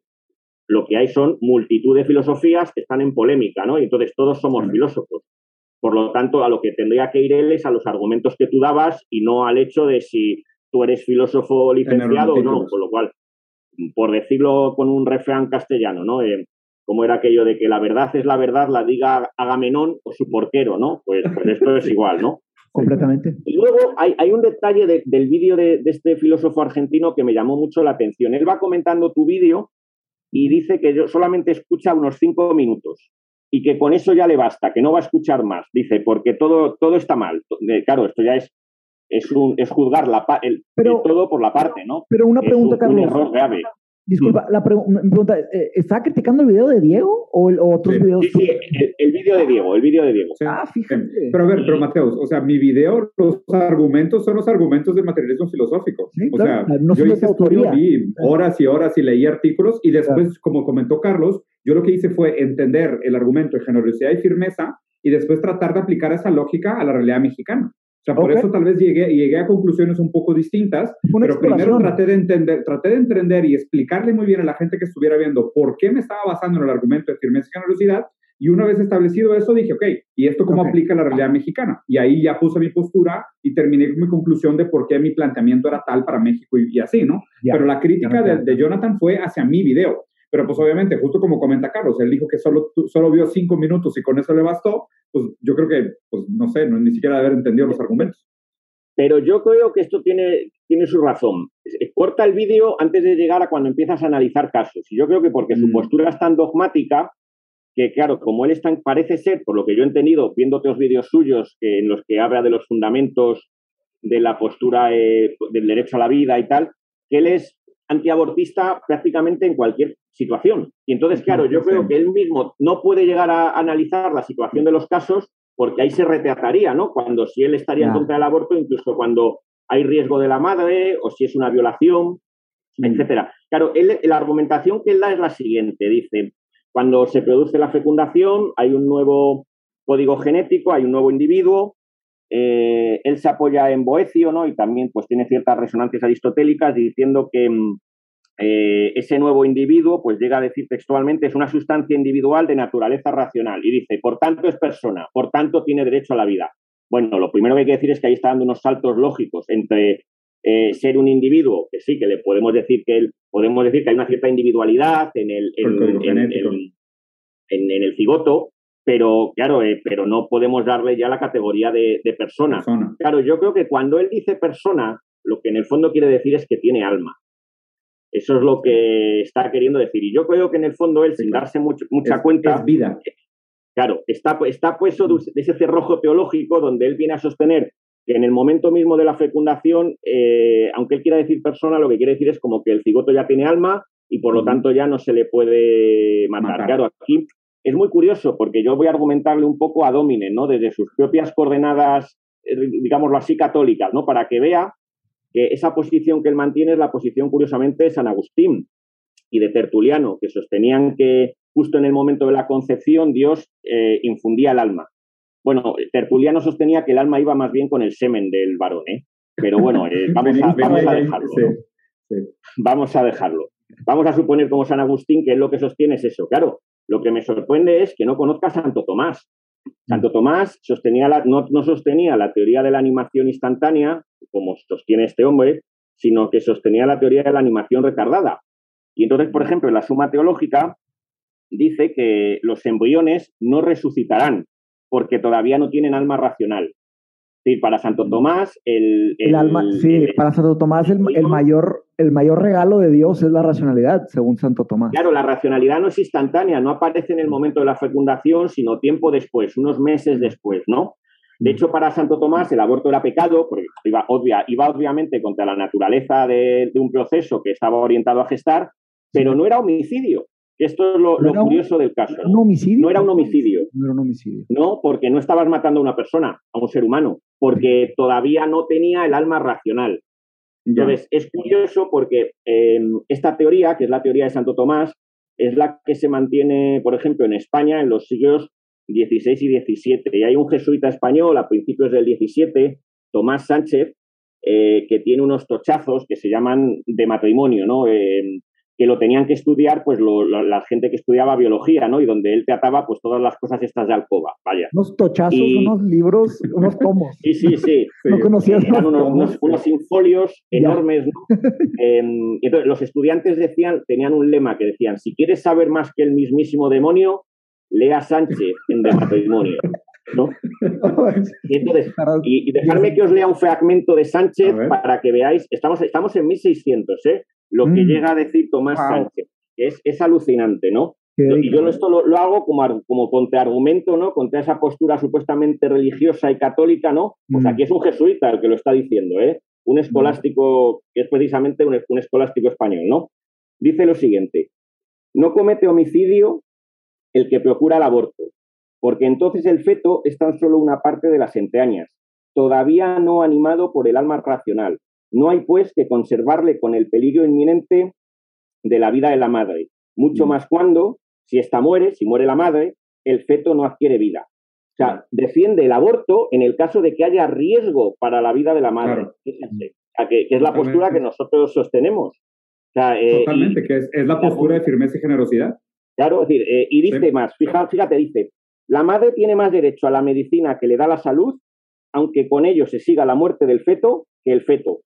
lo que hay son multitud de filosofías que están en polémica, ¿no? Y entonces todos somos filósofos. Por lo tanto, a lo que tendría que ir él es a los argumentos que tú dabas y no al hecho de si tú eres filósofo licenciado o no. Con lo cual, por decirlo con un refrán castellano, ¿no? Eh, como era aquello de que la verdad es la verdad, la diga Agamenón o su porquero, ¿no? Pues, pues [LAUGHS] esto es igual, ¿no? Completamente. Y luego hay, un detalle del vídeo de, de, este filósofo argentino que me llamó mucho la atención. Él va comentando tu vídeo y dice que yo solamente escucha unos cinco minutos y que con eso ya le basta, que no va a escuchar más. Dice, porque todo, todo está mal. Claro, esto ya es, es, un, es juzgar la, el, todo por la parte, ¿no? Pero una pregunta, Carlos. Un error grave. Disculpa, la pregunta, eh, ¿está criticando el video de Diego o, otros videos? Sí, sí, el, video de Diego, el video de Diego. ah, fíjate. Pero a ver, pero Mateus, o sea, mi video, los argumentos son los argumentos del materialismo filosófico. o sea, no yo hice estudio, vi horas y horas y leí artículos y después, como comentó Carlos, yo lo que hice fue entender el argumento de generosidad y firmeza y después tratar de aplicar esa lógica a la realidad mexicana sea, por eso tal vez llegué, llegué a conclusiones un poco distintas, pero primero traté de, entender, traté de entender y explicarle muy bien a la gente que estuviera viendo por qué me estaba basando en el argumento de firmeza y generosidad, y una vez establecido eso, dije, ok, ¿y esto cómo aplica a la realidad mexicana? Y ahí ya puse mi postura y terminé con mi conclusión de por qué mi planteamiento era tal para México y, así, ¿no? Pero la crítica de, de, Jonathan fue hacia mi video. Pero pues obviamente, justo como comenta Carlos, él dijo que solo, solo vio cinco minutos y con eso le bastó, pues yo creo que, pues no sé, no, ni siquiera haber entendido los argumentos. Pero yo creo que esto tiene, tiene su razón. Corta el vídeo antes de llegar a cuando empiezas a analizar casos. Y yo creo que porque su mm. postura es tan dogmática, que claro, como él está, parece ser, por lo que yo he entendido, viendo otros vídeos suyos que, en los que habla de los fundamentos de la postura eh, del derecho a la vida y tal, que él es antiabortista prácticamente en cualquier situación. Y entonces, claro, yo creo que él mismo no puede llegar a analizar la situación de los casos porque ahí se retrataría, ¿no? Cuando si él estaría en contra del aborto, incluso cuando hay riesgo de la madre o si es una violación, etcétera. Claro, él, la argumentación que él da es la siguiente, dice, cuando se produce la fecundación hay un nuevo código genético, hay un nuevo individuo, eh, él se apoya en Boecio, ¿no? Y también pues tiene ciertas resonancias aristotélicas diciendo que mm, eh, ese nuevo individuo, pues llega a decir textualmente, es una sustancia individual de naturaleza racional y dice, por tanto es persona, por tanto tiene derecho a la vida. Bueno, lo primero que hay que decir es que ahí está dando unos saltos lógicos entre eh, ser un individuo, que sí, que le podemos decir que él, podemos decir que hay una cierta individualidad en el, en, el cigoto, pero claro, eh, pero no podemos darle ya la categoría de, persona. Claro, yo creo que cuando él dice persona, lo que en el fondo quiere decir es que tiene alma. Eso es lo que está queriendo decir. Y yo creo que en el fondo él, sin darse mucha cuenta... Es vida. Claro, está, está puesto de ese cerrojo teológico donde él viene a sostener que en el momento mismo de la fecundación, eh, aunque él quiera decir persona, lo que quiere decir es como que el cigoto ya tiene alma y por lo tanto ya no se le puede matar. Claro, aquí es muy curioso porque yo voy a argumentarle un poco a Domine, ¿no? Desde sus propias coordenadas, eh, digámoslo así, católicas, ¿no? Para que vea que esa posición que él mantiene es la posición, curiosamente, de San Agustín y de Tertuliano, que sostenían que justo en el momento de la concepción Dios eh, infundía el alma. Bueno, Tertuliano sostenía que el alma iba más bien con el semen del varón, ¿eh? Pero bueno, eh, [LAUGHS] vamos, a, dejarlo. Vamos a dejarlo. Vamos a suponer como San Agustín que es lo que sostiene es eso. Claro, lo que me sorprende es que no conozca a Santo Tomás. Santo Tomás sostenía no, no, sostenía la teoría de la animación instantánea, como sostiene este hombre, sino que sostenía la teoría de la animación retardada. Y entonces, por ejemplo, en la Suma Teológica, dice que los embriones no resucitarán porque todavía no tienen alma racional. Sí, para Santo. Tomás, el, El alma, sí, el- para Santo Tomás el mayor, el mayor regalo de Dios es la racionalidad, según Santo Tomás. Claro, la racionalidad no es instantánea, no aparece en el momento de la fecundación, sino tiempo después, unos meses después, ¿no? De hecho, para Santo Tomás el aborto era pecado, porque iba, obvia, iba obviamente contra la naturaleza de, de un proceso que estaba orientado a gestar, pero no era homicidio. Esto es lo, No lo un- curioso del caso. ¿Un homicidio? No era un homicidio. No era un homicidio. No, porque no estabas matando a una persona, a un ser humano, porque todavía no tenía el alma racional. Entonces, es curioso porque eh, esta teoría, que es la teoría de Santo Tomás, es la que se mantiene, por ejemplo, en España en los siglos XVI y XVII. Y hay un jesuita español a principios del XVII, Tomás Sánchez, eh, que tiene unos tochazos que se llaman de matrimonio, ¿no? Eh, que lo tenían que estudiar, pues lo- lo- la gente que estudiaba biología, ¿no? Y donde él trataba, pues todas las cosas estas de alcoba, vaya. Unos tochazos, Y- unos libros, [LAUGHS] unos tomos. Sí, sí, sí. No conocías Eran los unos, unos, unos infolios enormes, ¿no? [LAUGHS] Em, entonces, los estudiantes decían, tenían un lema que decían, si quieres saber más que el mismísimo demonio, lea Sánchez en De Matrimonio, ¿no? [LAUGHS] Y entonces, y, y dejarme que os lea un fragmento de Sánchez para que veáis, estamos, estamos en 1600, ¿eh? Lo que Mm. llega a decir Tomás Wow. Sánchez. Es, es alucinante, ¿no? Y yo esto lo, lo hago como, como contraargumento, ¿no? Contra esa postura supuestamente religiosa y católica, ¿no? Pues Mm. aquí es un jesuita el que lo está diciendo, ¿eh? Un escolástico, que es precisamente un, un escolástico español, ¿no? Dice lo siguiente, no comete homicidio el que procura el aborto, porque entonces el feto es tan solo una parte de las entrañas, todavía no animado por el alma racional. No hay, pues, que conservarle con el peligro inminente de la vida de la madre, mucho Mm. más cuando, si ésta muere, si muere la madre, el feto no adquiere vida. O sea, defiende el aborto en el caso de que haya riesgo para la vida de la madre. Claro. Fíjense. Que, que es la Totalmente. postura que nosotros sostenemos. O sea, eh, y- Totalmente, que es, es la postura de firmeza y generosidad. Claro, es decir, eh, y dice Sí. más, fija- fíjate, dice, la madre tiene más derecho a la medicina que le da la salud, aunque con ello se siga la muerte del feto, que el feto.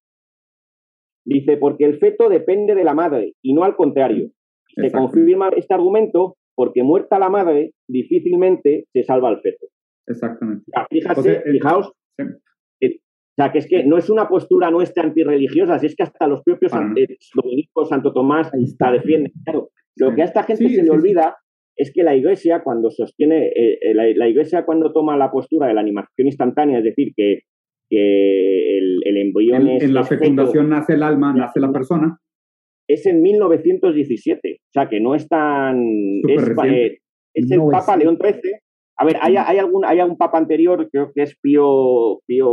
Dice, porque el feto depende de la madre y no al contrario. Se confirma este argumento porque muerta la madre, difícilmente se salva al feto. Exactamente. O sea, fíjate, O sea, el- fijaos, sí. eh, o sea, que es que no es una postura nuestra antirreligiosa, si es que hasta los propios san- eh, dominicos, Santo Tomás, Ahí está. la defienden. Claro, lo que a esta gente Sí, se le sí. olvida es que la iglesia, cuando sostiene, eh, eh, la, la iglesia cuando toma la postura de la animación instantánea, es decir, que, que el, el embrión En, es, en la feto, fecundación nace el alma, nace la persona. es en 1917, o sea que no es tan... Es, eh, es el No es- Papa León XIII. A ver, hay, hay, algún, hay un Papa anterior, creo que es Pío, Pío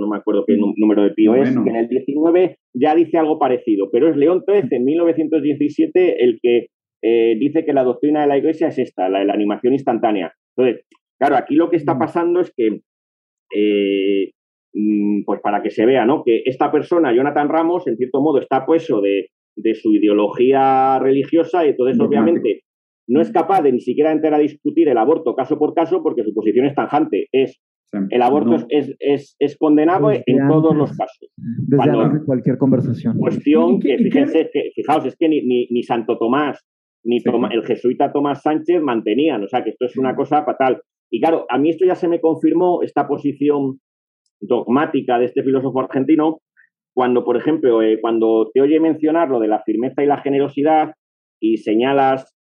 no me acuerdo qué nú- número de Pío es, que en el 19 ya dice algo parecido, pero es León XIII en 1917 el que eh, dice que la doctrina de la Iglesia es esta, la de la animación instantánea. Entonces, claro, aquí lo que está Mm. pasando es que eh, mm, pues para que se vea, ¿no? Que esta persona, Jonathan Ramos, en cierto modo está puesto de, de su ideología religiosa y entonces Dogmático. obviamente no es capaz de ni siquiera entrar a discutir el aborto caso por caso porque su posición es tanjante. Es el aborto no. es, es, es condenado Desde en todos los casos. Desde cuando- antes de cualquier conversación. Cuestión ¿Y qué- que, fíjense, que, fijaos, es que ni, ni, ni Santo Tomás, ni Sí. Toma- el jesuita Tomás Sánchez mantenían, o sea que esto es una Sí. cosa fatal. Y claro, a mí esto ya se me confirmó, esta posición dogmática de este filósofo argentino, cuando, por ejemplo, eh, cuando te oye mencionar lo de la firmeza y la generosidad y señalas,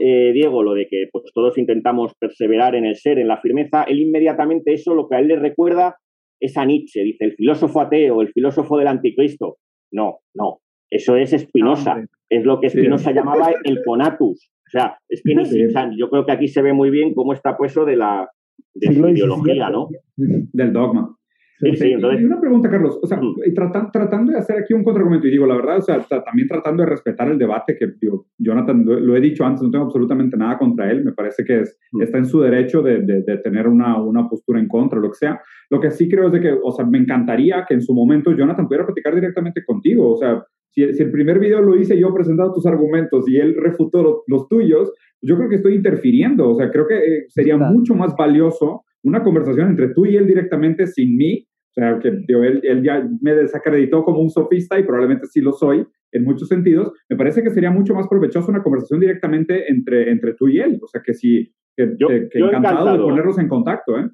eh, Diego, lo de que pues, todos intentamos perseverar en el ser, en la firmeza, él inmediatamente eso lo que a él le recuerda es a Nietzsche, dice el filósofo ateo, el filósofo del anticristo. No, no, eso es Spinoza. Es lo que Sí. Spinoza llamaba el conatus. O sea, es que ni Sí. o sea, yo creo que aquí se ve muy bien cómo está puesto de la de su ideología, ¿no? Del dogma. Sí, sí, Y- entonces- Y una pregunta, Carlos. O sea, Mm. y trata- tratando de hacer aquí un contraargumento, y digo, la verdad, o sea, ta- también tratando de respetar el debate, que digo, Jonathan, lo, lo he dicho antes, no tengo absolutamente nada contra él, me parece que es, Mm. está en su derecho de, de- de tener una, una postura en contra, lo que sea. Lo que sí creo es de que, o sea, me encantaría que en su momento Jonathan pudiera platicar directamente contigo, o sea, si, si el primer video lo hice yo presentando tus argumentos y él refutó los, los tuyos, yo creo que estoy interfiriendo, o sea, creo que eh, sería Claro. mucho más valioso una conversación entre tú y él directamente sin mí, o sea, que él, él, ya me desacreditó como un sofista y probablemente sí lo soy en muchos sentidos. Me parece que sería mucho más provechoso una conversación directamente entre, entre tú y él. O sea, que sí, que, Yo- que- que yo encantado, encantado. de ponerlos en contacto, ¿eh?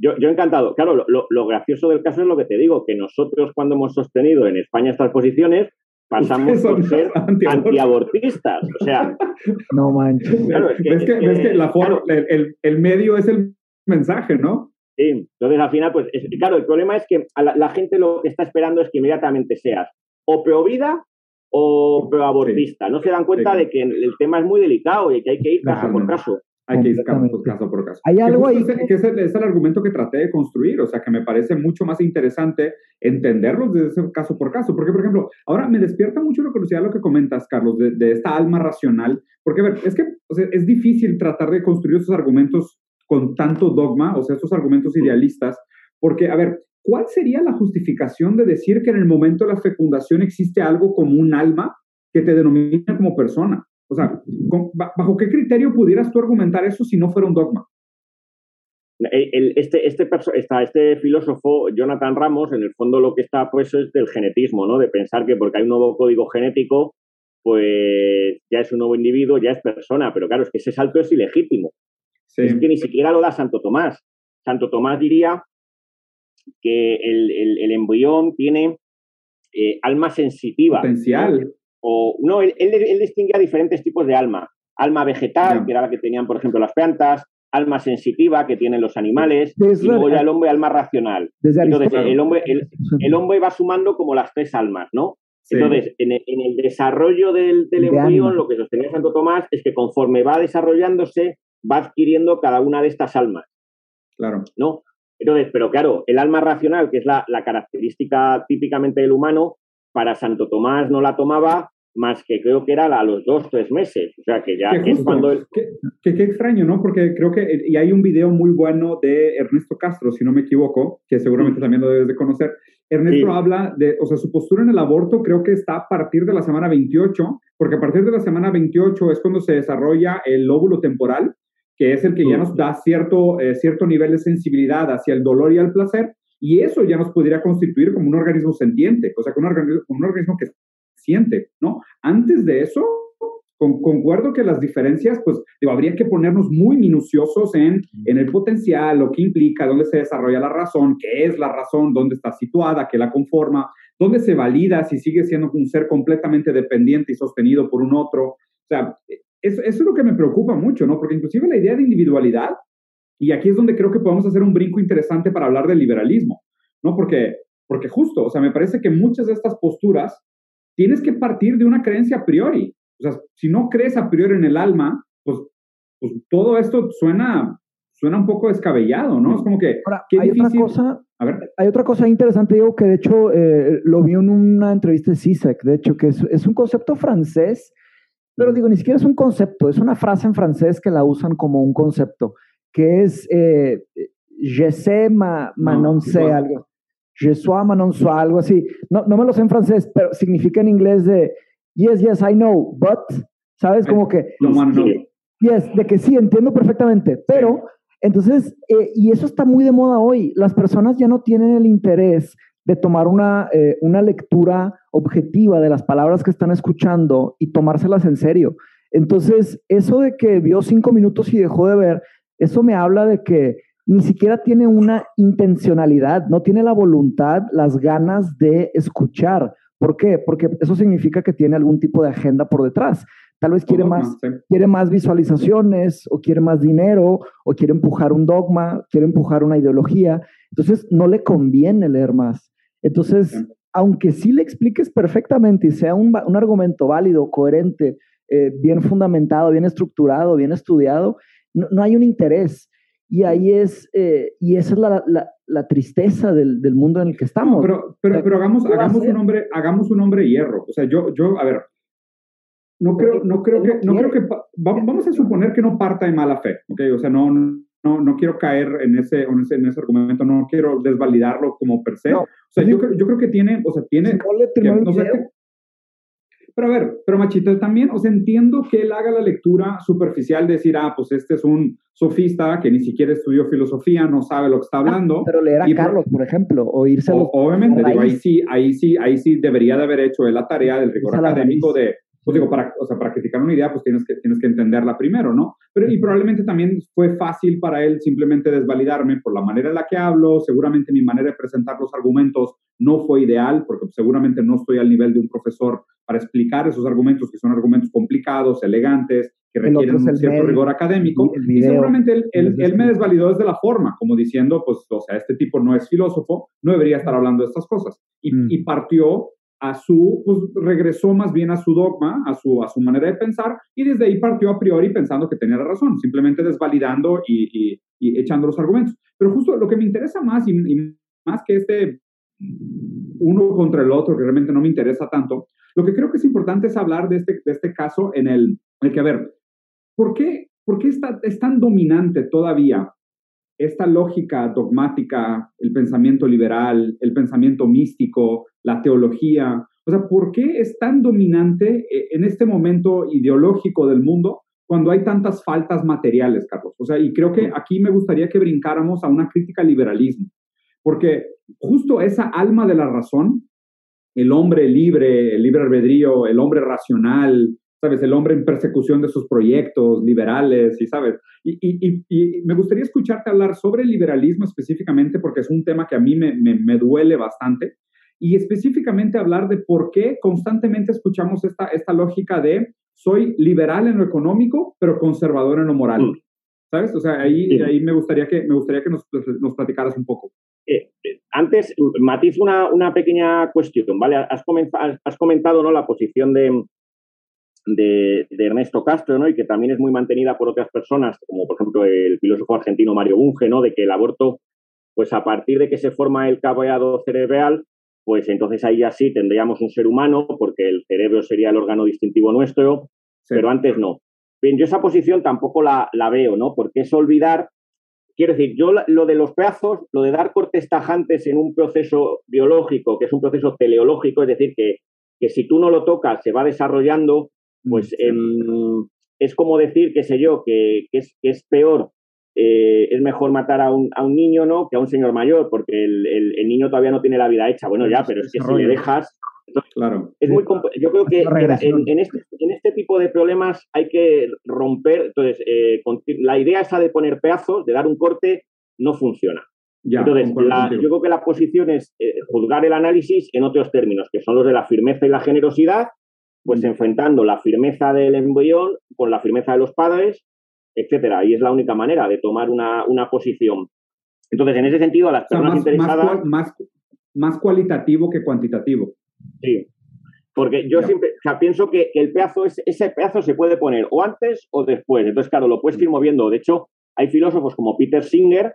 Yo, yo encantado. Claro, lo- lo gracioso del caso es lo que te digo, que nosotros cuando hemos sostenido en España estas posiciones, pasamos por ser antiabortistas. O sea, [LAUGHS] No manches. claro, es que, ¿Ves que, es que- ves que la forma, claro, el, el- el medio es el mensaje, ¿no? sí. Entonces, al final, pues, es- claro, el problema es que a la, la gente lo que está esperando es que inmediatamente seas o pro vida o pro abortista. No se dan cuenta Sí. de que el tema es muy delicado y que hay que ir caso por caso. Hay que ir caso, caso por caso. Hay algo ahí que- que es, el, es el argumento que traté de construir, o sea, que me parece mucho más interesante entenderlos desde ese caso por caso. Porque, por ejemplo, ahora me despierta mucho la curiosidad lo que comentas, Carlos, de, de esta alma racional. Porque, a ver, es que o sea, es difícil tratar de construir esos argumentos con tanto dogma, o sea, estos argumentos idealistas, porque, a ver, ¿cuál sería la justificación de decir que en el momento de la fecundación existe algo como un alma que te denomina como persona? O sea, ¿bajo qué criterio pudieras tú argumentar eso si no fuera un dogma? El- este, este, esta- este filósofo, Jonathan Ramos, en el fondo lo que está pues es del genetismo, ¿no? De pensar que porque hay un nuevo código genético, pues ya es un nuevo individuo, ya es persona. Pero claro, es que ese salto es ilegítimo. Sí. Es que ni siquiera lo da Santo Tomás. Santo Tomás diría que el, el- el embrión tiene eh, alma sensitiva. Potencial. O, no, él, él, él distinguía diferentes tipos de alma. Alma vegetal, que era la que tenían, por ejemplo, las plantas, alma sensitiva, que tienen los animales, Desde- y luego ya el hombre, alma racional. Entonces, el hombre, el, el hombre va sumando como las tres almas, ¿no? Sí. Entonces, en el, en el desarrollo del, del De embrión, lo que sostenía Santo Tomás es que conforme va desarrollándose, va adquiriendo cada una de estas almas, Claro. ¿no? Entonces, pero claro, el alma racional, que es la, la característica típicamente del humano, para Santo Tomás no la tomaba más que creo que era a los dos, tres meses. O sea, que ya que es cuando. Qué, qué- qué extraño, ¿no? Porque creo que, y hay un video muy bueno de Ernesto Castro, si no me equivoco, que seguramente Mm. también lo debes de conocer. Ernesto Sí. habla de, o sea, su postura en el aborto creo que está a partir de la semana 28, porque a partir de la semana 28 es cuando se desarrolla el lóbulo temporal, que es el que ya nos da cierto, eh, cierto nivel de sensibilidad hacia el dolor y al placer, y eso ya nos podría constituir como un organismo sentiente, o sea, como un organismo, que siente, ¿no? Antes de eso, con- concuerdo que las diferencias, pues, digo, habría que ponernos muy minuciosos en, en el potencial, lo que implica, dónde se desarrolla la razón, qué es la razón, dónde está situada, qué la conforma, dónde se valida si sigue siendo un ser completamente dependiente y sostenido por un otro. O sea, eso, eso es lo que me preocupa mucho, ¿no? Porque inclusive la idea de individualidad, y aquí es donde creo que podemos hacer un brinco interesante para hablar del liberalismo, ¿no? Porque, porque justo, o sea, me parece que muchas de estas posturas tienes que partir de una creencia a priori. O sea, si no crees a priori en el alma, pues, pues todo esto suena, suena un poco descabellado, ¿no? Es como que, Ahora, qué hay otra difícil- cosa, a ver, hay otra cosa interesante, Diego, que de hecho eh, lo vi en una entrevista de CISEC, de hecho, que es, es un concepto francés, pero digo, ni siquiera es un concepto, es una frase en francés que la usan como un concepto, que es eh, je sais ma, ma No, non sé, igual. algo. Je sois ma non sois, algo así. No, no me lo sé en francés, pero significa en inglés de yes, yes, I know, but, ¿sabes? Como que lo. Sí. Yes, de que sí, entiendo perfectamente, pero entonces, eh, y eso está muy de moda hoy, las personas ya no tienen el interés de tomar una, eh, una lectura objetiva de las palabras que están escuchando y tomárselas en serio. Entonces, eso de que vio cinco minutos y dejó de ver, eso me habla de que ni siquiera tiene una intencionalidad, no tiene la voluntad, las ganas de escuchar. ¿Por qué? Porque eso significa que tiene algún tipo de agenda por detrás. Tal vez quiere más, quiere más visualizaciones o quiere más dinero o quiere empujar un dogma, quiere empujar una ideología. Entonces no le conviene leer más. Entonces, aunque sí le expliques perfectamente y sea un, un argumento válido, coherente, eh, bien fundamentado, bien estructurado, bien estudiado, no, no hay un interés. Y ahí es, eh, y esa es la, la- la tristeza del, del mundo en el que estamos. Pero, pero, pero hagamos, ¿Qué va a hagamos un hombre, hagamos un hombre hierro. O sea, yo, yo, a ver, no creo, no creo que, no creo que, vamos a suponer que no parta de mala fe, ¿ok? O sea, no, no, no quiero caer en ese, en ese, en ese argumento, no quiero desvalidarlo como per se. No. o sea, yo, creo- yo creo que tiene, o sea, tiene, Si no le que- no sé, Pero a ver, pero Machito, también, o sea, entiendo que él haga la lectura superficial de decir, ah, pues este es un sofista que ni siquiera estudió filosofía, no sabe lo que está hablando. pero leer a Carlos, por, ejemplo, o irse a los... Obviamente, digo, ahí sí, ahí sí, ahí sí debería de haber hecho la tarea del rigor académico de, pues digo, para, o sea, para criticar una idea, pues tienes que, tienes que entenderla primero, ¿no? Pero, y probablemente también fue fácil para él simplemente desvalidarme por la manera en la que hablo, seguramente mi manera de presentar los argumentos no fue ideal, porque seguramente no estoy al nivel de un profesor para explicar esos argumentos, que son argumentos complicados, elegantes, que requieren un cierto rigor académico. Y seguramente él, él, él, me desvalidó desde la forma, como diciendo, pues, o sea, este tipo no es filósofo, no debería estar hablando de estas cosas. Y, mm. y partió a su, pues regresó más bien a su dogma, a su, a su manera de pensar, y desde ahí partió a priori pensando que tenía la razón, simplemente desvalidando y, y, echando los argumentos. Pero justo lo que me interesa más, y, más que este uno contra el otro, que realmente no me interesa tanto, lo que creo que es importante es hablar de este, de este caso en el, el que, a ver, ¿por qué, por qué está, es tan dominante todavía esta lógica dogmática, el pensamiento liberal, el pensamiento místico, la teología, o sea, ¿por qué es tan dominante eh, en este momento ideológico del mundo cuando hay tantas faltas materiales, Carlos? O sea, y creo que aquí me gustaría que brincáramos a una crítica al liberalismo, porque justo esa alma de la razón, el hombre libre, el libre albedrío, el hombre racional, ¿sabes? El hombre en persecución de sus proyectos liberales, y ¿sabes? Y, y, y, me gustaría escucharte hablar sobre el liberalismo específicamente porque es un tema que a mí me, me, me, duele bastante y específicamente hablar de por qué constantemente escuchamos esta, esta lógica de soy liberal en lo económico, pero conservador en lo moral. Mm. ¿Sabes? O sea, ahí, ahí me gustaría que, me gustaría que nos, nos platicaras un poco. Eh, eh, antes, matiz una, una pequeña cuestión, ¿vale? Has, has comentado ¿no? la posición de, de, Ernesto Castro, ¿no? Y que también es muy mantenida por otras personas, como por ejemplo el filósofo argentino Mario Bunge, ¿no? De que el aborto, pues a partir de que se forma el caballado cerebral, pues entonces ahí ya sí tendríamos un ser humano, porque el cerebro sería el órgano distintivo nuestro, pero antes no. Bien, yo esa posición tampoco la, la veo, ¿no? Porque es olvidar Quiero decir, yo lo de los pedazos, lo de dar cortes tajantes en un proceso biológico, que es un proceso teleológico, es decir, que, que si tú no lo tocas se va desarrollando, pues em, es como decir, qué sé yo, que, que, es, que es peor, eh, es mejor matar a un, a un niño ¿no? que a un señor mayor, porque el, el, niño todavía no tiene la vida hecha. Bueno, ya, pero es que si le dejas... claro. Es muy yo creo que en, en, este, en este tipo de problemas hay que romper, entonces, eh, la idea esa de poner pedazos, de dar un corte, no funciona. Ya, Entonces, yo creo que la posición es eh, juzgar el análisis en otros términos, que son los de la firmeza y la generosidad, pues enfrentando la firmeza del embrión con la firmeza de los padres, etcétera. Y es la única manera de tomar una, una posición. Entonces, en ese sentido, a las personas más, interesadas. Más, más, cualitativo que cuantitativo. Sí. Porque yo siempre, o sea, pienso que el pedazo, ese pedazo se puede poner o antes o después. Entonces, claro, lo puedes ir moviendo. De hecho, hay filósofos como Peter Singer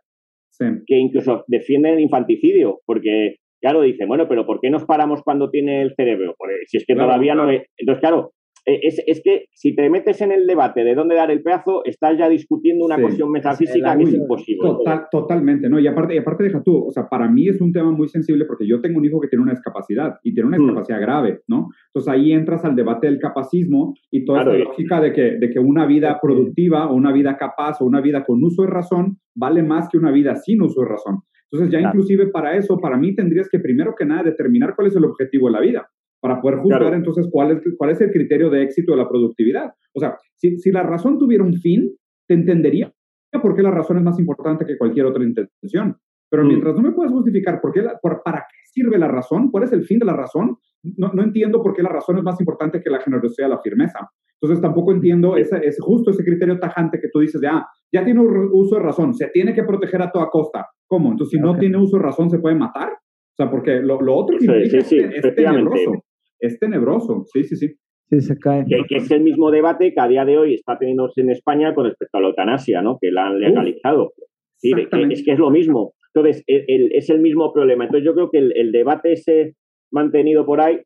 que incluso defienden el infanticidio, porque Claro, dice, bueno, pero ¿por qué nos paramos cuando tiene el cerebro? si es que todavía no... Es... Entonces, claro, eh, es, es, que si te metes en el debate de dónde dar el pedazo, estás ya discutiendo una cuestión metafísica que es imposible. totalmente, ¿no? Y aparte, y aparte deja tú, o sea, para mí es un tema muy sensible porque yo tengo un hijo que tiene una discapacidad y tiene una mm. discapacidad grave, ¿no? Entonces ahí entras al debate del capacismo y toda la lógica de que, de que una vida productiva o una vida capaz o una vida con uso de razón vale más que una vida sin uso de razón. Entonces ya inclusive para eso, para mí tendrías que primero que nada determinar cuál es el objetivo de la vida, para poder juzgar entonces cuál es, cuál es el criterio de éxito de la productividad. O sea, si, si la razón tuviera un fin, te entendería por qué la razón es más importante que cualquier otra intención. Pero mm. mientras no me puedes justificar por qué por, para qué sirve la razón, cuál es el fin de la razón, no, no, entiendo por qué la razón es más importante que la generosidad, la firmeza. Entonces tampoco entiendo ese, ese, justo ese criterio tajante que tú dices de, ah, ya tiene un uso de razón, se tiene que proteger a toda costa. ¿Cómo? Entonces, si no tiene uso de razón, ¿se puede matar? O sea, porque lo, lo otro que implica es, tenebroso. Es tenebroso, sí, sí, sí. Sí, se cae. Que, es el mismo debate que a día de hoy está teniendo en España con respecto a la eutanasia, ¿no? Que la han legalizado. Sí, es que es lo mismo. Entonces, es el mismo problema. Entonces, yo creo que el, el debate ese mantenido por ahí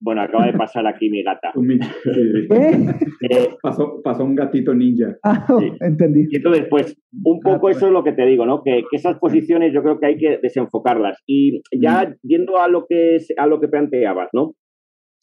bueno, acaba de pasar aquí mi gata. [LAUGHS] Eh, pasó, pasó, un gatito ninja. Ah, entendí. Y entonces, pues, un ah, poco pues. eso es lo que te digo, ¿no? Que, esas posiciones yo creo que hay que desenfocarlas. Y ya mm. yendo a lo que a lo que planteabas, ¿no?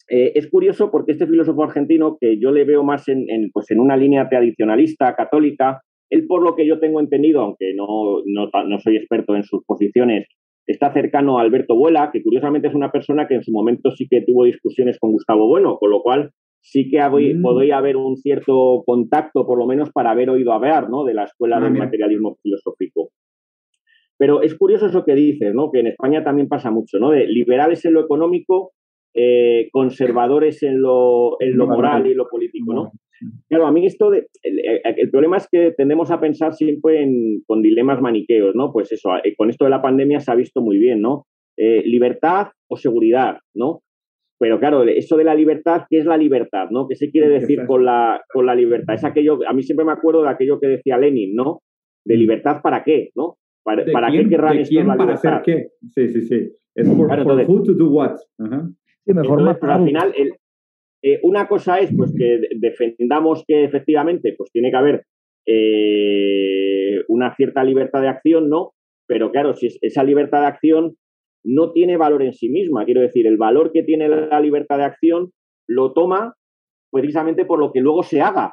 eh, es curioso porque este filósofo argentino, que yo le veo más en, pues en una línea tradicionalista, católica, él por lo que yo tengo entendido, aunque no, no, soy experto en sus posiciones, está cercano a Alberto Vuela, que curiosamente es una persona que en su momento sí que tuvo discusiones con Gustavo Bueno, con lo cual sí que mm. podría haber un cierto contacto, por lo menos para haber oído hablar ¿no? de la escuela ah, del materialismo filosófico. Pero es curioso eso que dices, ¿no? que en España también pasa mucho, ¿no? de liberales en lo económico, eh, conservadores en lo, en lo moral y lo político. ¿no? Claro, a mí esto, de, el, problema es que tendemos a pensar siempre en, con dilemas maniqueos, ¿no? Pues eso, eh, con esto de la pandemia se ha visto muy bien, ¿no? Eh, libertad o seguridad, ¿no? Pero claro, eso de la libertad, ¿qué es la libertad? ¿no? ¿Qué se quiere decir con la, con la libertad? Es aquello, a mí siempre me acuerdo de aquello que decía Lenin, ¿no? De mm. libertad para qué, ¿no? ¿Para, ¿para qué querrán esto la para hacer qué? Sí, sí, sí. Es por, who to do what. Sí, mejor entonces, al final, el, eh, una cosa es pues que defendamos que efectivamente pues tiene que haber eh, una cierta libertad de acción, ¿no? Pero claro, si esa libertad de acción no tiene valor en sí misma. Quiero decir, el valor que tiene la libertad de acción lo toma precisamente por lo que luego se haga.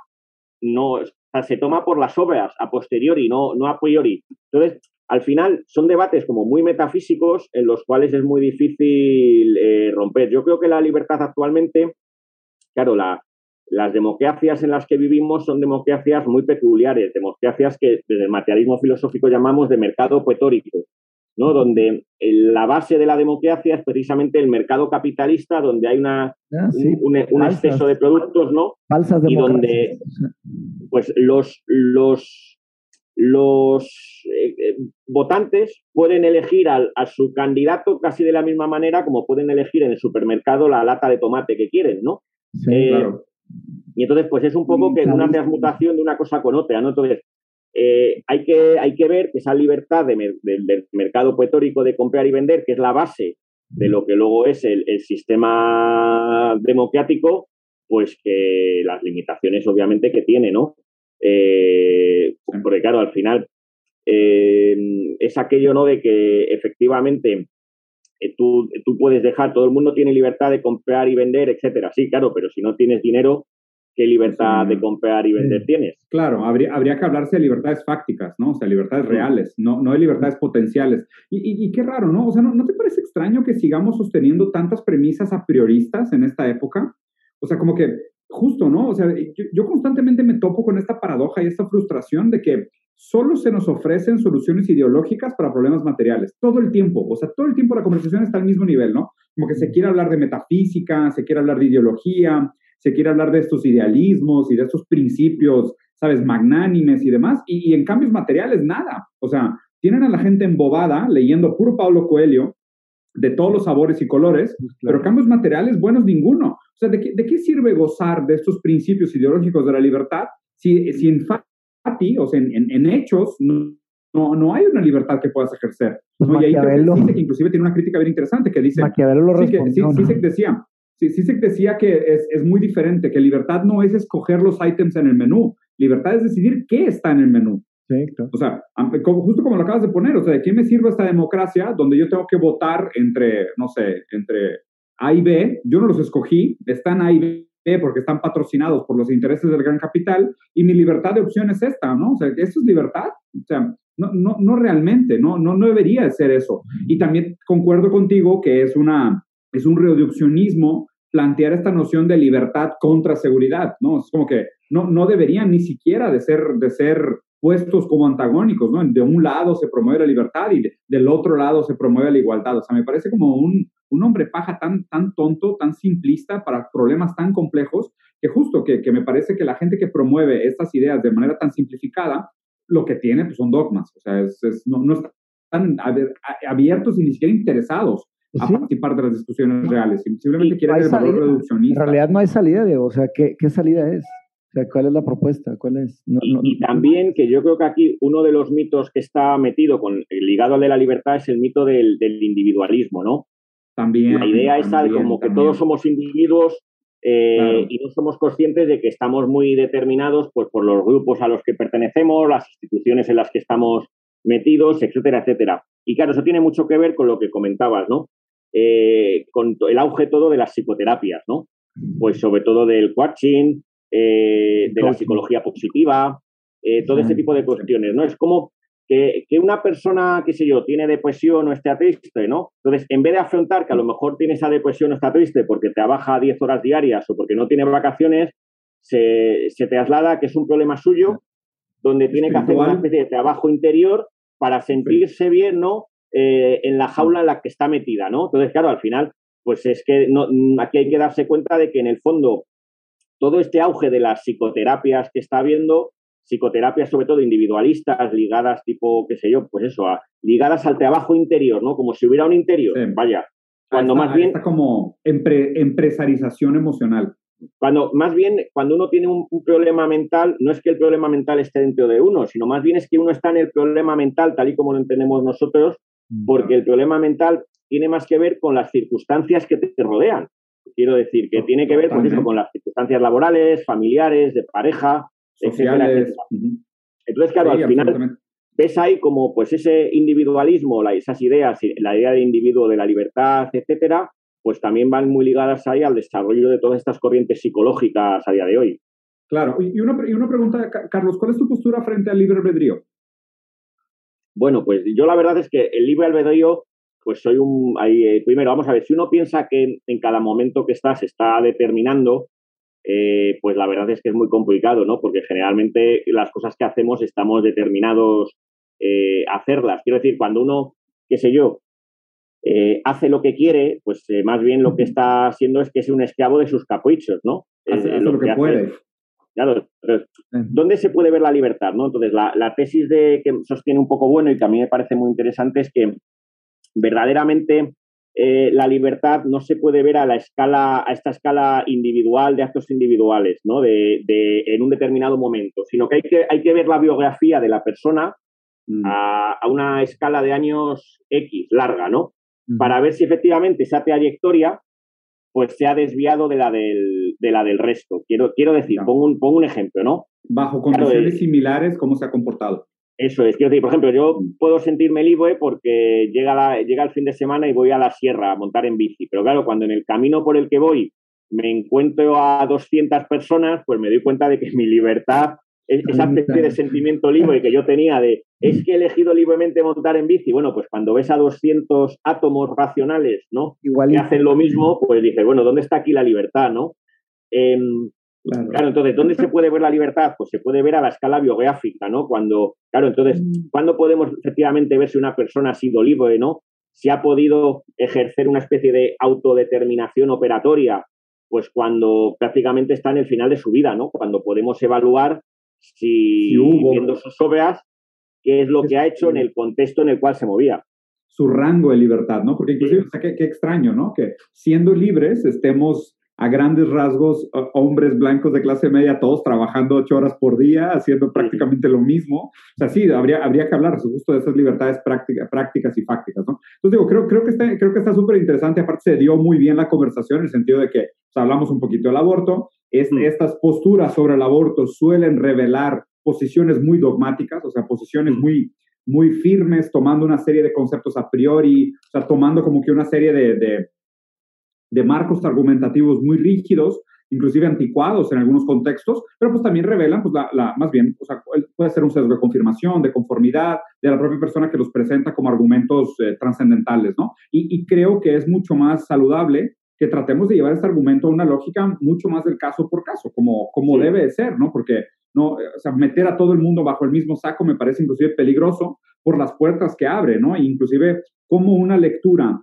No, se toma por las obras a posteriori, no, no a priori. Entonces, al final son debates como muy metafísicos en los cuales es muy difícil eh, romper. Yo creo que la libertad actualmente, claro, la, las democracias en las que vivimos son democracias muy peculiares, democracias que desde el materialismo filosófico llamamos de mercado poetórico. ¿no? donde la base de la democracia es precisamente el mercado capitalista, donde hay una, ah, un, exceso de productos, ¿no? Falsas y donde pues los, los, los eh, eh, votantes pueden elegir al, a su candidato casi de la misma manera como pueden elegir en el supermercado la lata de tomate que quieren, ¿no? Eh, claro. Y entonces, pues es un poco que una transmutación de una cosa con otra, ¿no? Entonces, eh, hay, que, hay que ver que esa libertad del mercado poetórico de comprar y vender, que es la base de lo que luego es el, sistema democrático, pues que las limitaciones obviamente que tiene, ¿no? Eh, porque claro, al final eh, es aquello, ¿no? De que efectivamente tú, tú puedes dejar, todo el mundo tiene libertad de comprar y vender, etcétera. Sí, claro, pero si no tienes dinero, qué libertad de comprar y vender tienes. Claro, habría, habría que hablarse de libertades fácticas, ¿no? O sea, libertades reales, no, no de libertades potenciales. Y, y, qué raro, ¿no? O sea, ¿no, ¿no, te parece extraño que sigamos sosteniendo tantas premisas a prioristas en esta época? O sea, como que justo, ¿no? O sea, yo, yo constantemente me topo con esta paradoja y esta frustración de que solo se nos ofrecen soluciones ideológicas para problemas materiales, todo el tiempo, o sea, todo el tiempo la conversación está al mismo nivel, ¿no? Como que se quiere hablar de metafísica, se quiere hablar de ideología, se quiere hablar de estos idealismos y de estos principios, ¿sabes?, magnánimes y demás, y, en cambios materiales nada. O sea, tienen a la gente embobada leyendo puro Pablo Coelho de todos los sabores y colores, pues pero cambios materiales buenos ninguno. O sea, ¿de qué, sirve gozar de estos principios ideológicos de la libertad si, si en fati, o sea, en, hechos, no, no, hay una libertad que puedas ejercer? Pues y ahí que inclusive tiene una crítica bien interesante que dice... Maquiavelo lo sí, que, sí, sí, decía, Sí, sí se decía que es, es, muy diferente, que libertad no es escoger los ítems en el menú, libertad es decidir qué está en el menú. Sí, claro. O sea, justo como lo acabas de poner, o sea, ¿de qué me sirve esta democracia donde yo tengo que votar entre, no sé, entre A y B? Yo no los escogí, están A y B porque están patrocinados por los intereses del gran capital y mi libertad de opción es esta, ¿no? O sea, ¿esto es libertad? O sea, no, no, no realmente, no, no, no debería ser eso. Y también concuerdo contigo que es una, es un reduccionismo plantear esta noción de libertad contra seguridad, ¿no? Es como que no, no deberían ni siquiera de ser, de ser puestos como antagónicos, ¿no? De un lado se promueve la libertad y del otro lado se promueve la igualdad. O sea, me parece como un, un hombre paja tan, tan tonto, tan simplista para problemas tan complejos, que justo que, que, me parece que la gente que promueve estas ideas de manera tan simplificada, lo que tiene pues, son dogmas, o sea, es, no, no están abiertos y ni siquiera interesados pues a participar de las discusiones reales. Simplemente quieren el valor reduccionista. En realidad no hay salida, Diego. O sea, ¿qué, qué salida es? Sea, ¿cuál es la propuesta? ¿Cuál es? y, también que yo creo que aquí uno de los mitos que está metido con ligado al de la libertad es el mito del, del individualismo, ¿no? También. La idea es como que todos somos individuos eh, y no somos conscientes de que estamos muy determinados pues, por los grupos a los que pertenecemos, las instituciones en las que estamos metidos, etcétera, etcétera. Y claro, eso tiene mucho que ver con lo que comentabas, ¿no? eh, con el auge todo de las psicoterapias, ¿no? Pues sobre todo del coaching, eh, de la psicología positiva, eh, todo ese tipo de cuestiones, ¿no? Es como que, una persona, qué sé yo, tiene depresión o está triste, ¿no? Entonces, en vez de afrontar que a lo mejor tiene esa depresión o está triste porque trabaja 10 horas diarias o porque no tiene vacaciones, se, se traslada que es un problema suyo, donde tiene que hacer una especie de trabajo interior para sentirse bien, ¿no? Eh, en la jaula en la que está metida, ¿no? Entonces, claro, al final, pues es que no, aquí hay que darse cuenta de que en el fondo todo este auge de las psicoterapias que está habiendo, psicoterapias sobre todo individualistas, ligadas tipo, qué sé yo, pues eso, ligadas al trabajo interior, ¿no? Como si hubiera un interior, vaya. Cuando más bien... Está como empresarización emocional. Cuando más bien, cuando uno tiene un, problema mental, no es que el problema mental esté dentro de uno, sino más bien es que uno está en el problema mental tal y como lo entendemos nosotros, mm. porque el problema mental tiene más que ver con las circunstancias que te rodean. Quiero decir, que tiene que ver con eso, con las circunstancias laborales, familiares, de pareja, Sociales. Entonces, claro, al final ves ahí como pues ese individualismo, esas ideas, la idea de individuo, de la libertad, etcétera, pues también van muy ligadas ahí al desarrollo de todas estas corrientes psicológicas a día de hoy. Claro, y una, y una pregunta, Carlos, ¿cuál es tu postura frente al libre albedrío? Bueno, pues yo la verdad es que el libre albedrío, pues soy un... Ahí, eh, primero, vamos a ver, si uno piensa que en cada momento que estás está determinando, eh, pues la verdad es que es muy complicado, ¿no? Porque generalmente las cosas que hacemos estamos determinados eh, a hacerlas. Quiero decir, cuando uno, qué sé yo, eh, hace lo que quiere, pues más bien lo que está haciendo es que es un esclavo de sus caprichos, ¿no? Hace, lo, que, puede. Claro, ¿dónde se puede ver la libertad? ¿no? Entonces, la, la, tesis de, que sostiene un poco bueno y que a mí me parece muy interesante es que verdaderamente eh, la libertad no se puede ver a la escala, a esta escala individual de actos individuales, ¿no? De, de, en un determinado momento, sino que hay que, hay que ver la biografía de la persona mm. a, a, una escala de años X, larga, ¿no? para ver si efectivamente esa trayectoria pues se ha desviado de la del, de la del resto. Quiero, quiero decir, pongo, un, pongo un ejemplo, ¿no? Bajo condiciones similares, ¿cómo se ha comportado? Eso es, quiero decir, por ejemplo, yo puedo sentirme libre porque llega, la, llega el fin de semana y voy a la sierra a montar en bici, pero claro, cuando en el camino por el que voy me encuentro a 200 personas, pues me doy cuenta de que mi libertad esa especie de sentimiento libre que yo tenía de es que he elegido libremente montar en bici. Bueno, pues cuando ves a 200 átomos racionales, ¿no? Igual que hacen lo mismo, pues dices, bueno, ¿dónde está aquí la libertad, no? Em, claro. entonces, ¿dónde se puede ver la libertad? Pues se puede ver a la escala biográfica, ¿no? Cuando, claro, entonces, mm. ¿cuándo podemos efectivamente ver si una persona ha sido libre, ¿no? Si ha podido ejercer una especie de autodeterminación operatoria, pues cuando prácticamente está en el final de su vida, ¿no? Cuando podemos evaluar si, viendo sus obras, qué es lo que ha hecho en el contexto en el cual se movía. Su rango de libertad, ¿no? Porque inclusive, o sea, qué, extraño, ¿no? Que siendo libres estemos a grandes rasgos hombres blancos de clase media, todos trabajando ocho horas por día, haciendo prácticamente lo mismo. O sea, sí, habría, habría que hablar justo de esas libertades prácticas, prácticas y fácticas, ¿no? Entonces digo, creo, creo que está creo que está súper interesante. Aparte se dio muy bien la conversación en el sentido de que hablamos un poquito del aborto, Mm. Estas posturas sobre el aborto suelen revelar posiciones muy dogmáticas, o sea, posiciones mm. muy, muy firmes, tomando una serie de conceptos a priori, o sea, tomando como que una serie de, de, marcos argumentativos muy rígidos, inclusive anticuados en algunos contextos, pero pues también revelan, pues la, más bien, o sea, puede ser un sesgo de confirmación, de conformidad, de la propia persona que los presenta como argumentos eh, trascendentales, ¿no? Y, y, creo que es mucho más saludable que tratemos de llevar este argumento a una lógica mucho más del caso por caso, como, como debe de ser, ¿no? Porque no, o sea, meter a todo el mundo bajo el mismo saco me parece inclusive peligroso por las puertas que abre, ¿no? E inclusive como una lectura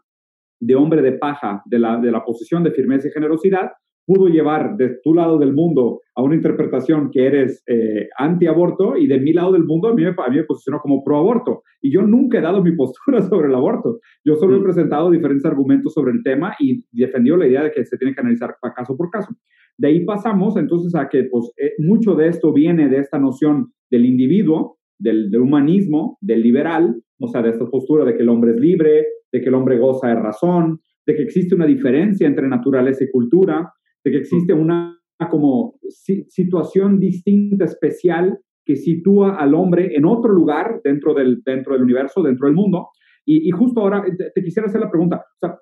de hombre de paja de la, de la posición de firmeza y generosidad pudo llevar de tu lado del mundo a una interpretación que eres eh, anti-aborto y de mi lado del mundo a mí, me, a mí me posicionó como pro-aborto. Y yo nunca he dado mi postura [LAUGHS] sobre el aborto. Yo solo he mm. presentado diferentes argumentos sobre el tema y defendió la idea de que se tiene que analizar caso por caso. De ahí pasamos entonces a que pues, eh, mucho de esto viene de esta noción del individuo, del, del, humanismo, del liberal, o sea, de esta postura de que el hombre es libre, de que el hombre goza de razón, de que existe una diferencia entre naturaleza y cultura, de que existe una como situación distinta, especial, que sitúa al hombre en otro lugar dentro del, dentro del universo, dentro del mundo. Y, justo ahora te, quisiera hacer la pregunta, o sea,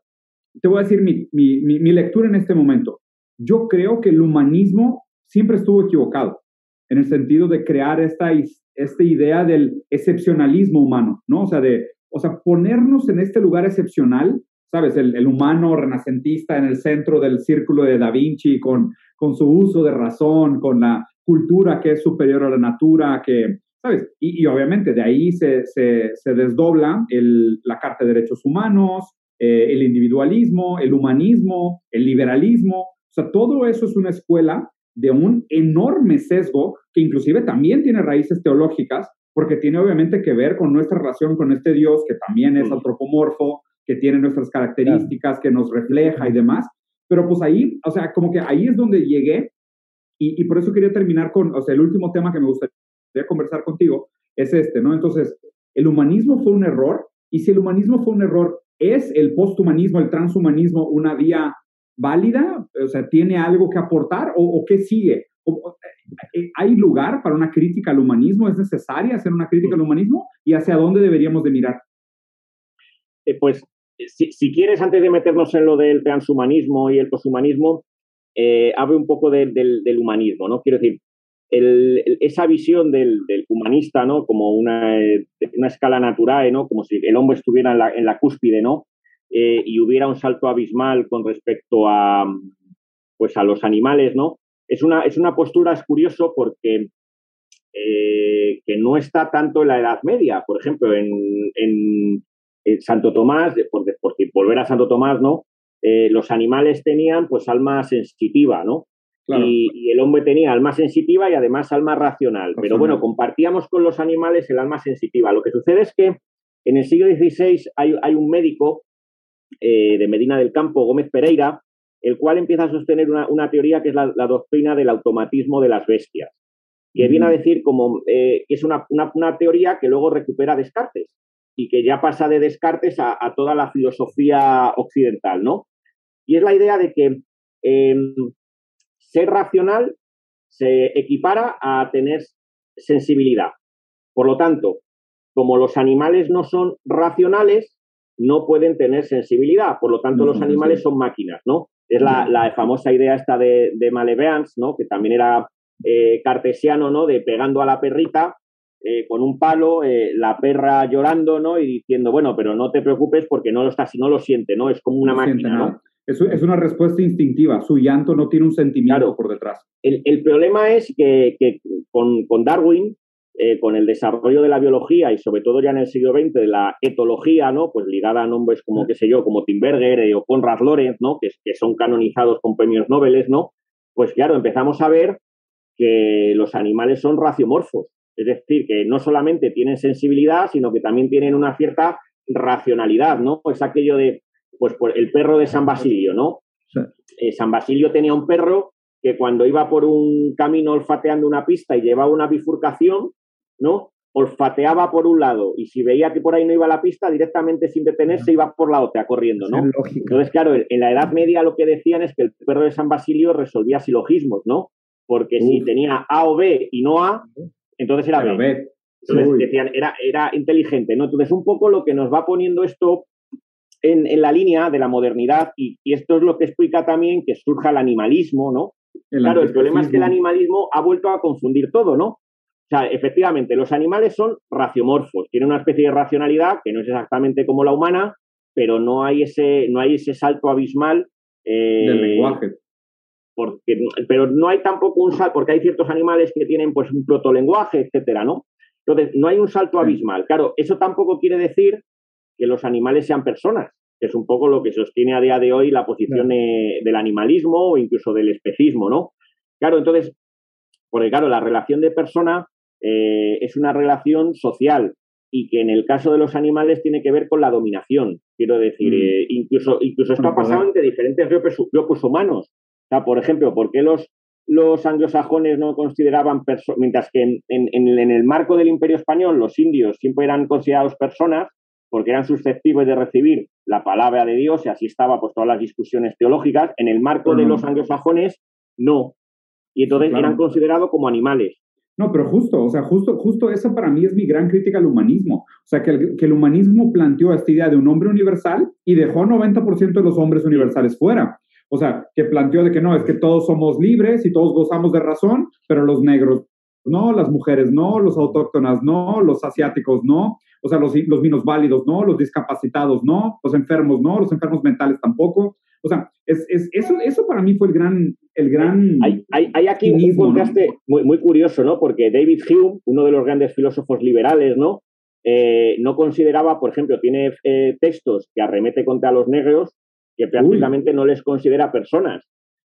te voy a decir mi, mi, lectura en este momento. Yo creo que el humanismo siempre estuvo equivocado en el sentido de crear esta, esta idea del excepcionalismo humano, ¿no? O sea, de, o sea, ponernos en este lugar excepcional, ¿sabes? El, el humano renacentista en el centro del círculo de Da Vinci con, con su uso de razón, con la cultura que es superior a la natura, que, ¿sabes? Y, obviamente de ahí se, se, se desdobla el, la Carta de Derechos Humanos, eh, el individualismo, el humanismo, el liberalismo. O sea, todo eso es una escuela de un enorme sesgo que inclusive también tiene raíces teológicas, porque tiene obviamente que ver con nuestra relación con este Dios que también es antropomorfo, que tiene nuestras características, que nos refleja y demás. Pero pues ahí, o sea, como que ahí es donde llegué y, y por eso quería terminar con, o sea, el último tema que me gustaría conversar contigo es este, ¿no? Entonces, el humanismo fue un error y si el humanismo fue un error, ¿es el posthumanismo, el transhumanismo una vía válida? O sea, ¿tiene algo que aportar o, qué sigue? Eh, ¿Hay lugar para una crítica al humanismo? ¿Es necesaria hacer una crítica al humanismo? ¿Y hacia dónde deberíamos de mirar? Eh, pues, si, quieres, antes de meternos en lo del transhumanismo y el poshumanismo, eh, hable un poco del, humanismo, ¿no? Quiero decir, esa visión del, humanista, ¿no? Como una, una escala natural, ¿no? Como si el hombre estuviera en la, en la cúspide, ¿no? Eh, y hubiera un salto abismal con respecto a, pues a los animales, ¿no? Es una, es una postura, es curioso porque eh, que no está tanto en la Edad Media. Por ejemplo, en, en, Santo Tomás, por, por, volver a Santo Tomás, ¿no? Eh, los animales tenían pues alma sensitiva, ¿no? Y, el hombre tenía alma sensitiva y además alma racional. Pero bueno, compartíamos con los animales el alma sensitiva. Lo que sucede es que en el siglo XVI hay, hay un médico eh, de Medina del Campo, Gómez Pereira, el cual empieza a sostener una, teoría que es la, doctrina del automatismo de las bestias, que viene a decir como eh, que es una, teoría que luego recupera Descartes y que ya pasa de Descartes a, toda la filosofía occidental, ¿no? Y es la idea de que em, ser racional se equipara a tener sensibilidad. Por lo tanto, como los animales no son racionales, no pueden tener sensibilidad, por lo tanto los animales son máquinas, ¿no? Es la, famosa idea esta de, de Maleveans, ¿no? Que también era eh, cartesiano, ¿no? De pegando a la perrita eh, con un palo, eh, la perra llorando, ¿no? Y diciendo, bueno, pero no te preocupes porque no lo está, no lo siente, ¿no? Es como una máquina, ¿no? Es, es, una respuesta instintiva, su llanto no tiene un sentimiento por detrás. El, problema es que, con, con, Darwin eh, con el desarrollo de la biología y sobre todo ya en el siglo XX de la etología, ¿no? Pues ligada a nombres como, qué sé yo, como Timberger eh, o Conrad Lorenz, ¿no? Que, que son canonizados con premios Nobel, ¿no? Pues claro, empezamos a ver que los animales son raciomorfos. Es decir, que no solamente tienen sensibilidad, sino que también tienen una cierta racionalidad, ¿no? Es aquello de, pues, el perro de San Basilio, ¿no? Eh, San Basilio tenía un perro que cuando iba por un camino olfateando una pista y llevaba una bifurcación, ¿no? Olfateaba por un lado y si veía que por ahí no iba la pista, directamente sin detenerse iba por la otra corriendo, ¿no? Entonces, claro, en la Edad Media lo que decían es que el perro de San Basilio resolvía silogismos, ¿no? Porque si tenía A o B y no A, entonces era B. Entonces decían, era, era inteligente, ¿no? Entonces, un poco lo que nos va poniendo esto en, la línea de la modernidad, y, esto es lo que explica también que surja el animalismo, ¿no? claro, el problema es que el animalismo ha vuelto a confundir todo, ¿no? O sea, efectivamente, los animales son raciomorfos, tienen una especie de racionalidad que no es exactamente como la humana, pero no hay ese, no hay ese salto abismal. Eh, Del lenguaje. Porque, pero no hay tampoco un salto, porque hay ciertos animales que tienen pues un protolenguaje, etcétera, ¿no? Entonces, no hay un salto abismal. Claro, eso tampoco quiere decir que los animales sean personas, que es un poco lo que sostiene a día de hoy la posición del animalismo o incluso del especismo, ¿no? Claro, entonces, porque claro, la relación de persona eh, es una relación social y que en el caso de los animales tiene que ver con la dominación. Quiero decir, mm. eh, incluso, incluso esto ha pasado entre diferentes grupos, humanos. O sea, por ejemplo, ¿por qué los, los anglosajones no consideraban personas, mientras que en, en, el marco del imperio español los indios siempre eran considerados personas porque eran susceptibles de recibir la palabra de Dios y así estaba pues todas las discusiones teológicas, en el marco de los anglosajones no. Y entonces eran considerados como animales. No, pero justo, o sea, justo, justo esa para mí es mi gran crítica al humanismo. O sea, que el, humanismo planteó esta idea de un hombre universal y dejó 90% de los hombres universales fuera. O sea, que planteó de que no, es que todos somos libres y todos gozamos de razón, pero los negros no, las mujeres no, los autóctonas no, los asiáticos no, o sea, los, los válidos no, los discapacitados no, los enfermos no, los enfermos mentales tampoco. O sea, es, es, eso, eso para mí fue el gran... El gran hay, hay, hay aquí un contraste muy, muy curioso, ¿no? Porque David Hume, uno de los grandes filósofos liberales, ¿no? Eh, no consideraba, por ejemplo, tiene eh, textos que arremete contra los negros que prácticamente no les considera personas.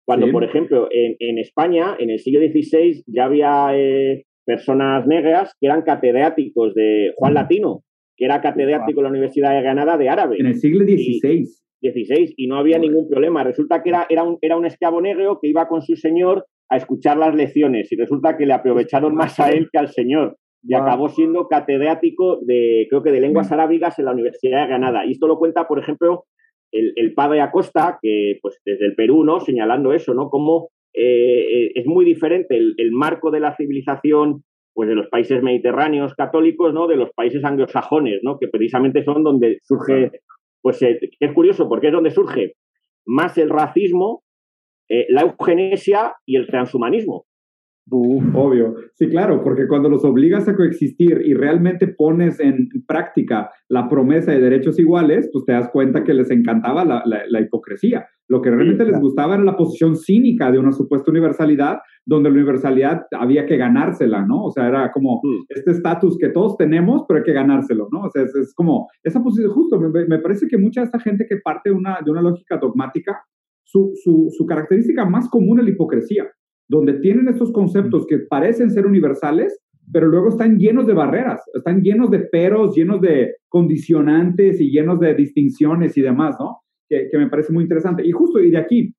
Cuando, por ejemplo, en, en, España, en el siglo XVI, ya había eh, personas negras que eran catedráticos de Juan Latino, que era catedrático en la Universidad de Granada de árabe. En el siglo XVI. 16 y no había ningún problema. Resulta que era, era, un, era un esclavo negro que iba con su señor a escuchar las lecciones y resulta que le aprovecharon más a él que al señor y acabó siendo catedrático de, creo que de lenguas arábigas en la Universidad de Granada. Y esto lo cuenta, por ejemplo, el, el padre Acosta, que pues desde el Perú, ¿no? Señalando eso, ¿no? Como eh, es muy diferente el, el, marco de la civilización pues de los países mediterráneos católicos, ¿no? De los países anglosajones, ¿no? Que precisamente son donde surge pues eh, es curioso porque es donde surge más el racismo, eh, la eugenesia y el transhumanismo. Obvio. Sí, claro, porque cuando los obligas a coexistir y realmente pones en práctica la promesa de derechos iguales, pues te das cuenta que les encantaba la, la hipocresía. Lo que realmente les gustaba era la posición cínica de una supuesta universalidad, donde la universalidad había que ganársela, ¿no? O sea, era como mm. este estatus que todos tenemos, pero hay que ganárselo, ¿no? O sea, es, como esa posición, justo, me, parece que mucha de esta gente que parte de una, de una lógica dogmática, su, su, su característica más común es la hipocresía, donde tienen estos conceptos que parecen ser universales, pero luego están llenos de barreras, están llenos de peros, llenos de condicionantes y llenos de distinciones y demás, ¿no? que, me parece muy interesante. Y justo, y de aquí,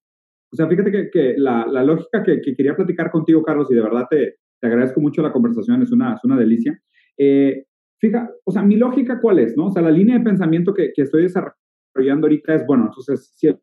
o sea, fíjate que, que la, la, lógica que, que, quería platicar contigo, Carlos, y de verdad te, te agradezco mucho la conversación, es una, es una delicia. Eh, fija, o sea, mi lógica cuál es, ¿no? O sea, la línea de pensamiento que, que estoy desarrollando ahorita es, bueno, entonces, si el,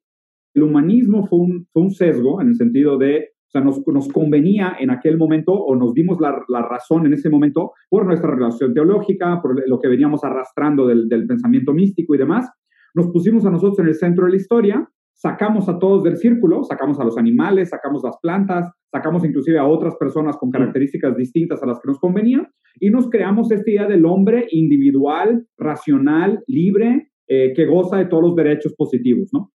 humanismo fue un, fue un sesgo en el sentido de, sea, nos, nos convenía en aquel momento o nos dimos la, la, razón en ese momento por nuestra relación teológica, por lo que veníamos arrastrando del, del pensamiento místico y demás, nos pusimos a nosotros en el centro de la historia, sacamos a todos del círculo, sacamos a los animales, sacamos las plantas, sacamos inclusive a otras personas con características distintas a las que nos convenían y nos creamos esta idea del hombre individual, racional, libre, eh, que goza de todos los derechos positivos, ¿no?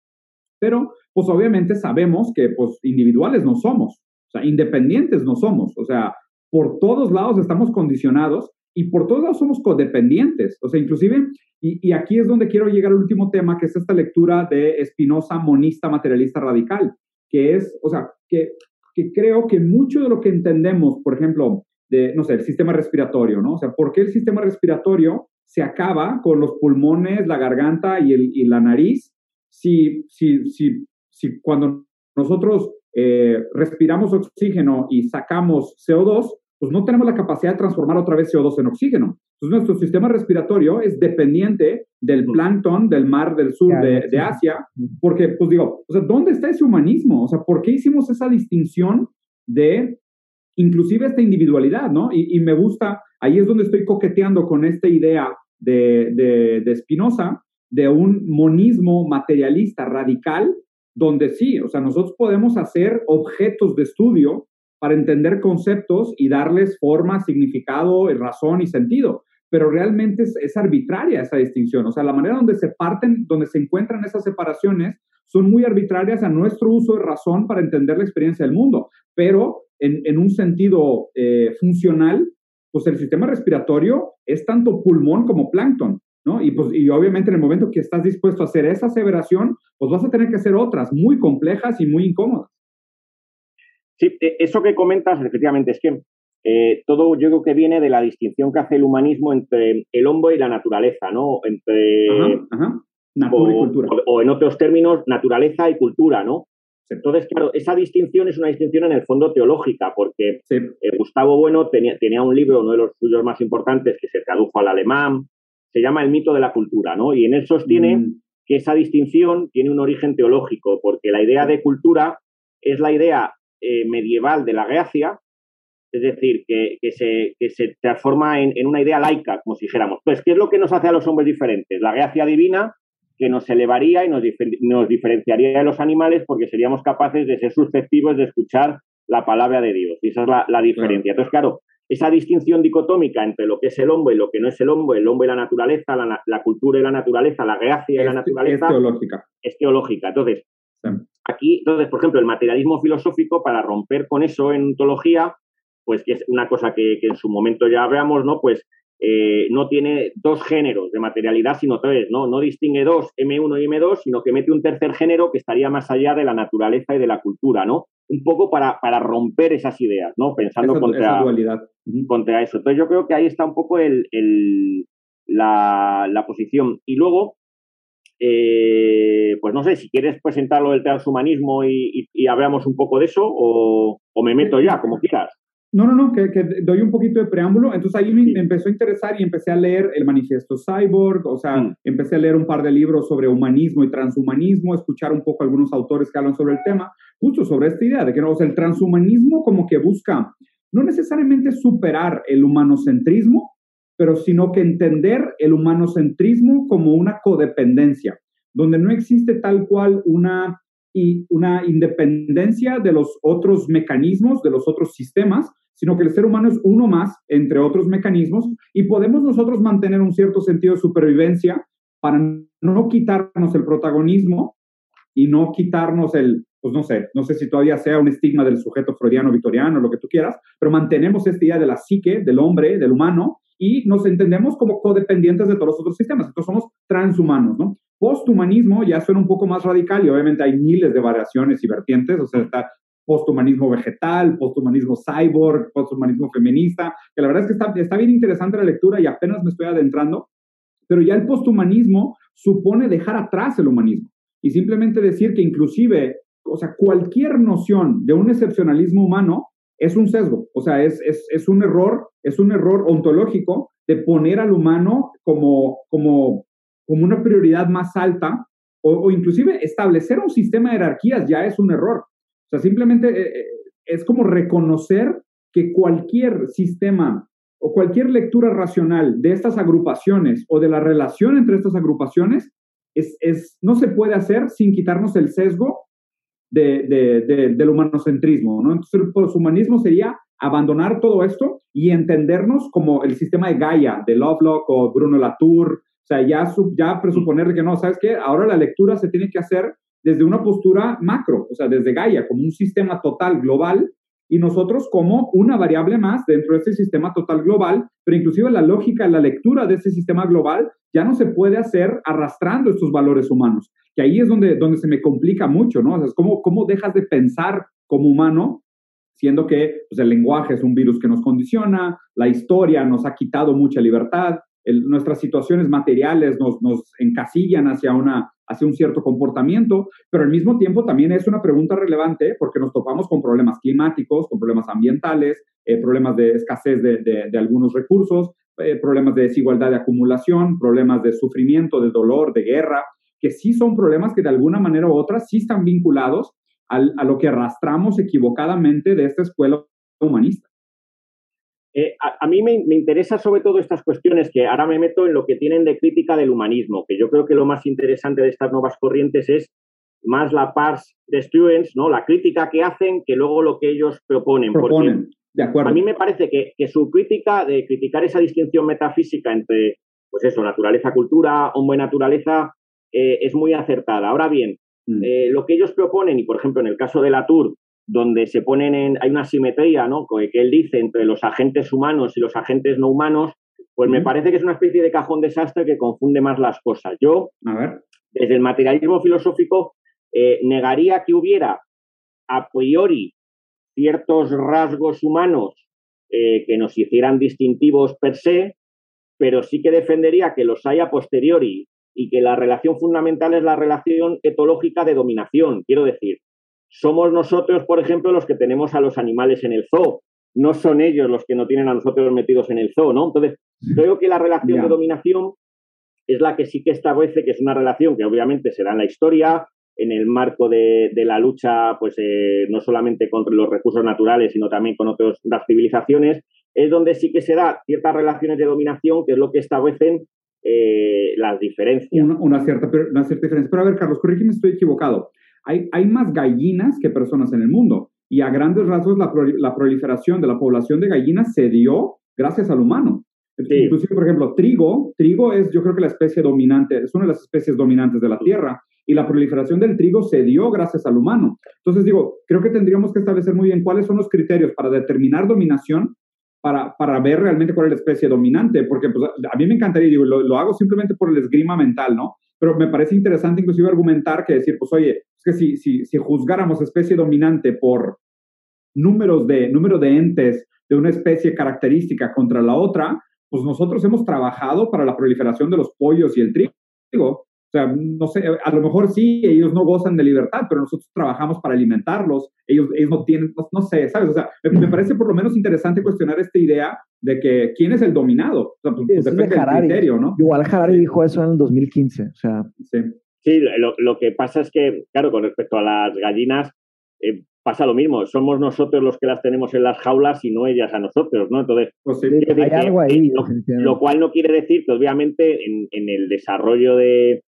Pero, pues obviamente sabemos que, pues, individuales no somos, o sea, independientes no somos, o sea, por todos lados estamos condicionados y por todos lados somos codependientes. O sea, inclusive, y, aquí es donde quiero llegar al último tema, que es esta lectura de Espinosa, monista, materialista radical, que es, o sea, que, que creo que mucho de lo que entendemos, por ejemplo, de, no sé, el sistema respiratorio, ¿no? O sea, ¿por qué el sistema respiratorio se acaba con los pulmones, la garganta y, el, y la nariz si, si, si, si cuando nosotros eh, respiramos oxígeno y sacamos CO2, pues no tenemos la capacidad de transformar otra vez CO2 en oxígeno. Entonces nuestro sistema respiratorio es dependiente del plancton del mar del sur de, Asia, porque, pues digo, o sea, ¿dónde está ese humanismo? O sea, ¿por qué hicimos esa distinción de inclusive esta individualidad, ¿no? Y, me gusta, ahí es donde estoy coqueteando con esta idea de, de, de Spinoza, de un monismo materialista radical, donde sí, o sea, nosotros podemos hacer objetos de estudio para entender conceptos y darles forma, significado, razón y sentido. Pero realmente es, arbitraria esa distinción. O sea, la manera donde se parten, donde se encuentran esas separaciones, son muy arbitrarias a nuestro uso de razón para entender la experiencia del mundo. Pero en, un sentido eh, funcional, pues el sistema respiratorio es tanto pulmón como plancton. ¿No? Y, pues, y obviamente en el momento que estás dispuesto a hacer esa aseveración, pues vas a tener que hacer otras muy complejas y muy incómodas. Sí, e, eso que comentas, efectivamente, es que eh, todo yo creo que viene de la distinción que hace el humanismo entre el hombre y la naturaleza, ¿no? Entre. Ajá, Natura o, y cultura. O, en otros términos, naturaleza y cultura, ¿no? Entonces, claro, esa distinción es una distinción en el fondo teológica, porque eh, Gustavo Bueno tenía, tenía, un libro, uno de los suyos más importantes, que se tradujo al alemán, se llama El mito de la cultura, ¿no? Y en él sostiene mm. que esa distinción tiene un origen teológico, porque la idea de cultura es la idea eh, medieval de la Grecia, es decir, que, se, se, transforma en, una idea laica, como si dijéramos. Pues, ¿qué es lo que nos hace a los hombres diferentes? La gracia divina que nos elevaría y nos, nos diferenciaría de los animales porque seríamos capaces de ser susceptibles de escuchar la palabra de Dios. Y esa es la, diferencia. Entonces, claro, esa distinción dicotómica entre lo que es el hombre y lo que no es el hombre, el hombre y la naturaleza, la, cultura y la naturaleza, la gracia y la naturaleza. Es teológica. Es teológica. Entonces, aquí, entonces, por ejemplo, el materialismo filosófico, para romper con eso en ontología, pues que es una cosa que, en su momento ya veamos, ¿no? Pues eh, no tiene dos géneros de materialidad, sino tres, ¿no? No distingue dos, M1 y M2, sino que mete un tercer género que estaría más allá de la naturaleza y de la cultura, ¿no? Un poco para, para romper esas ideas, ¿no? Pensando contra, contra eso. Entonces yo creo que ahí está un poco el, la, posición. Y luego, eh, pues no sé, si quieres presentarlo del transhumanismo y, y, hablamos un poco de eso o, o me meto ya, como quieras. No, no, no, que, doy un poquito de preámbulo. Entonces ahí me, empezó a interesar y empecé a leer el manifiesto Cyborg, o sea, mm. empecé a leer un par de libros sobre humanismo y transhumanismo, escuchar un poco algunos autores que hablan sobre el tema, justo sobre esta idea de que no, o sea, el transhumanismo como que busca no necesariamente superar el humanocentrismo, pero sino que entender el humanocentrismo como una codependencia, donde no existe tal cual una y una independencia de los otros mecanismos, de los otros sistemas, sino que el ser humano es uno más entre otros mecanismos y podemos nosotros mantener un cierto sentido de supervivencia para no quitarnos el protagonismo y no quitarnos el, pues no sé, no sé si todavía sea un estigma del sujeto freudiano, victoriano, lo que tú quieras, pero mantenemos esta idea de la psique, del hombre, del humano, y nos entendemos como codependientes de todos los otros sistemas. Entonces somos transhumanos, ¿no? Posthumanismo ya suena un poco más radical y obviamente hay miles de variaciones y vertientes, o sea, está posthumanismo vegetal, posthumanismo cyborg, posthumanismo feminista, que la verdad es que está, está bien interesante la lectura y apenas me estoy adentrando, pero ya el posthumanismo supone dejar atrás el humanismo y simplemente decir que inclusive, o sea, cualquier noción de un excepcionalismo humano es un sesgo, o sea, es, es, es un error, es un error ontológico de poner al humano como, como como una prioridad más alta o, inclusive establecer un sistema de jerarquías ya es un error. O sea, simplemente eh, eh, es como reconocer que cualquier sistema o cualquier lectura racional de estas agrupaciones o de la relación entre estas agrupaciones es, es no se puede hacer sin quitarnos el sesgo de, de, del humanocentrismo. ¿no? Entonces, el poshumanismo sería abandonar todo esto y entendernos como el sistema de Gaia, de Lovelock o Bruno Latour o sea, ya, ya presuponer que no, ¿sabes qué? Ahora la lectura se tiene que hacer desde una postura macro, o sea, desde Gaia, como un sistema total global, y nosotros como una variable más dentro de ese sistema total global, pero inclusive la lógica, la lectura de ese sistema global ya no se puede hacer arrastrando estos valores humanos, que ahí es donde, donde se me complica mucho, ¿no? O sea, es como, ¿cómo dejas de pensar como humano, siendo que pues, el lenguaje es un virus que nos condiciona, la historia nos ha quitado mucha libertad, nuestras situaciones materiales nos, nos encasillan hacia, una, hacia un cierto comportamiento, pero al mismo tiempo también es una pregunta relevante porque nos topamos con problemas climáticos, con problemas ambientales, eh, problemas de escasez de, de, algunos recursos, eh, problemas de desigualdad de acumulación, problemas de sufrimiento, de dolor, de guerra, que sí son problemas que de alguna manera u otra sí están vinculados al, a lo que arrastramos equivocadamente de esta escuela humanista. Eh, a, mí me, interesa sobre todo estas cuestiones que ahora me meto en lo que tienen de crítica del humanismo, que yo creo que lo más interesante de estas nuevas corrientes es más la pars de students, ¿no? la crítica que hacen que luego lo que ellos proponen. Proponen, de acuerdo. A mí me parece que, su crítica de criticar esa distinción metafísica entre, pues eso, naturaleza-cultura, hombre-naturaleza, eh, es muy acertada. Ahora bien, mm. eh, lo que ellos proponen, y por ejemplo en el caso de la Tour, donde se ponen en, hay una simetría, ¿no? Que él dice entre los agentes humanos y los agentes no humanos, pues me parece que es una especie de cajón desastre que confunde más las cosas. Yo, desde el materialismo filosófico, eh, negaría que hubiera a priori ciertos rasgos humanos eh, que nos hicieran distintivos per se, pero sí que defendería que los haya a posteriori y que la relación fundamental es la relación etológica de dominación. Quiero decir, somos nosotros, por ejemplo, los que tenemos a los animales en el zoo. No son ellos los que no tienen a nosotros metidos en el zoo, ¿no? Entonces, creo que la relación de dominación es la que sí que establece que es una relación que obviamente será en la historia, en el marco de, la lucha, pues eh, no solamente contra los recursos naturales, sino también con otras civilizaciones, es donde sí que se da ciertas relaciones de dominación, que es lo que establecen eh, las diferencias. Una, cierta, una cierta diferencia. Pero a ver, Carlos, corrígeme estoy equivocado. Hay, hay más gallinas que personas en el mundo. Y a grandes rasgos la, la proliferación de la población de gallinas se dio gracias al humano. Inclusive, por ejemplo, trigo, trigo es yo creo que la especie dominante, es una de las especies dominantes de la Tierra y la proliferación del trigo se dio gracias al humano. Entonces digo, creo que tendríamos que establecer muy bien cuáles son los criterios para determinar dominación, para, para ver realmente cuál es la especie dominante, porque pues, a mí me encantaría, digo, lo, lo, hago simplemente por el esgrima mental, ¿no? Pero me parece interesante inclusive argumentar que decir, pues oye, que si, si, si juzgáramos especie dominante por números de, número de entes de una especie característica contra la otra, pues nosotros hemos trabajado para la proliferación de los pollos y el trigo. O sea, no sé, a lo mejor sí, ellos no gozan de libertad, pero nosotros trabajamos para alimentarlos. Ellos, ellos no tienen, no, sé, ¿sabes? O sea, me, parece por lo menos interesante cuestionar esta idea de que quién es el dominado. O sea, pues, pues depende del criterio, ¿no? Igual Harari dijo eso en el 2015. O sea, sí. Sí, lo, lo, que pasa es que, claro, con respecto a las gallinas, eh, pasa lo mismo, somos nosotros los que las tenemos en las jaulas y no ellas a nosotros, ¿no? Entonces, pues hay algo ahí. Lo, cual no quiere decir que obviamente en, el desarrollo de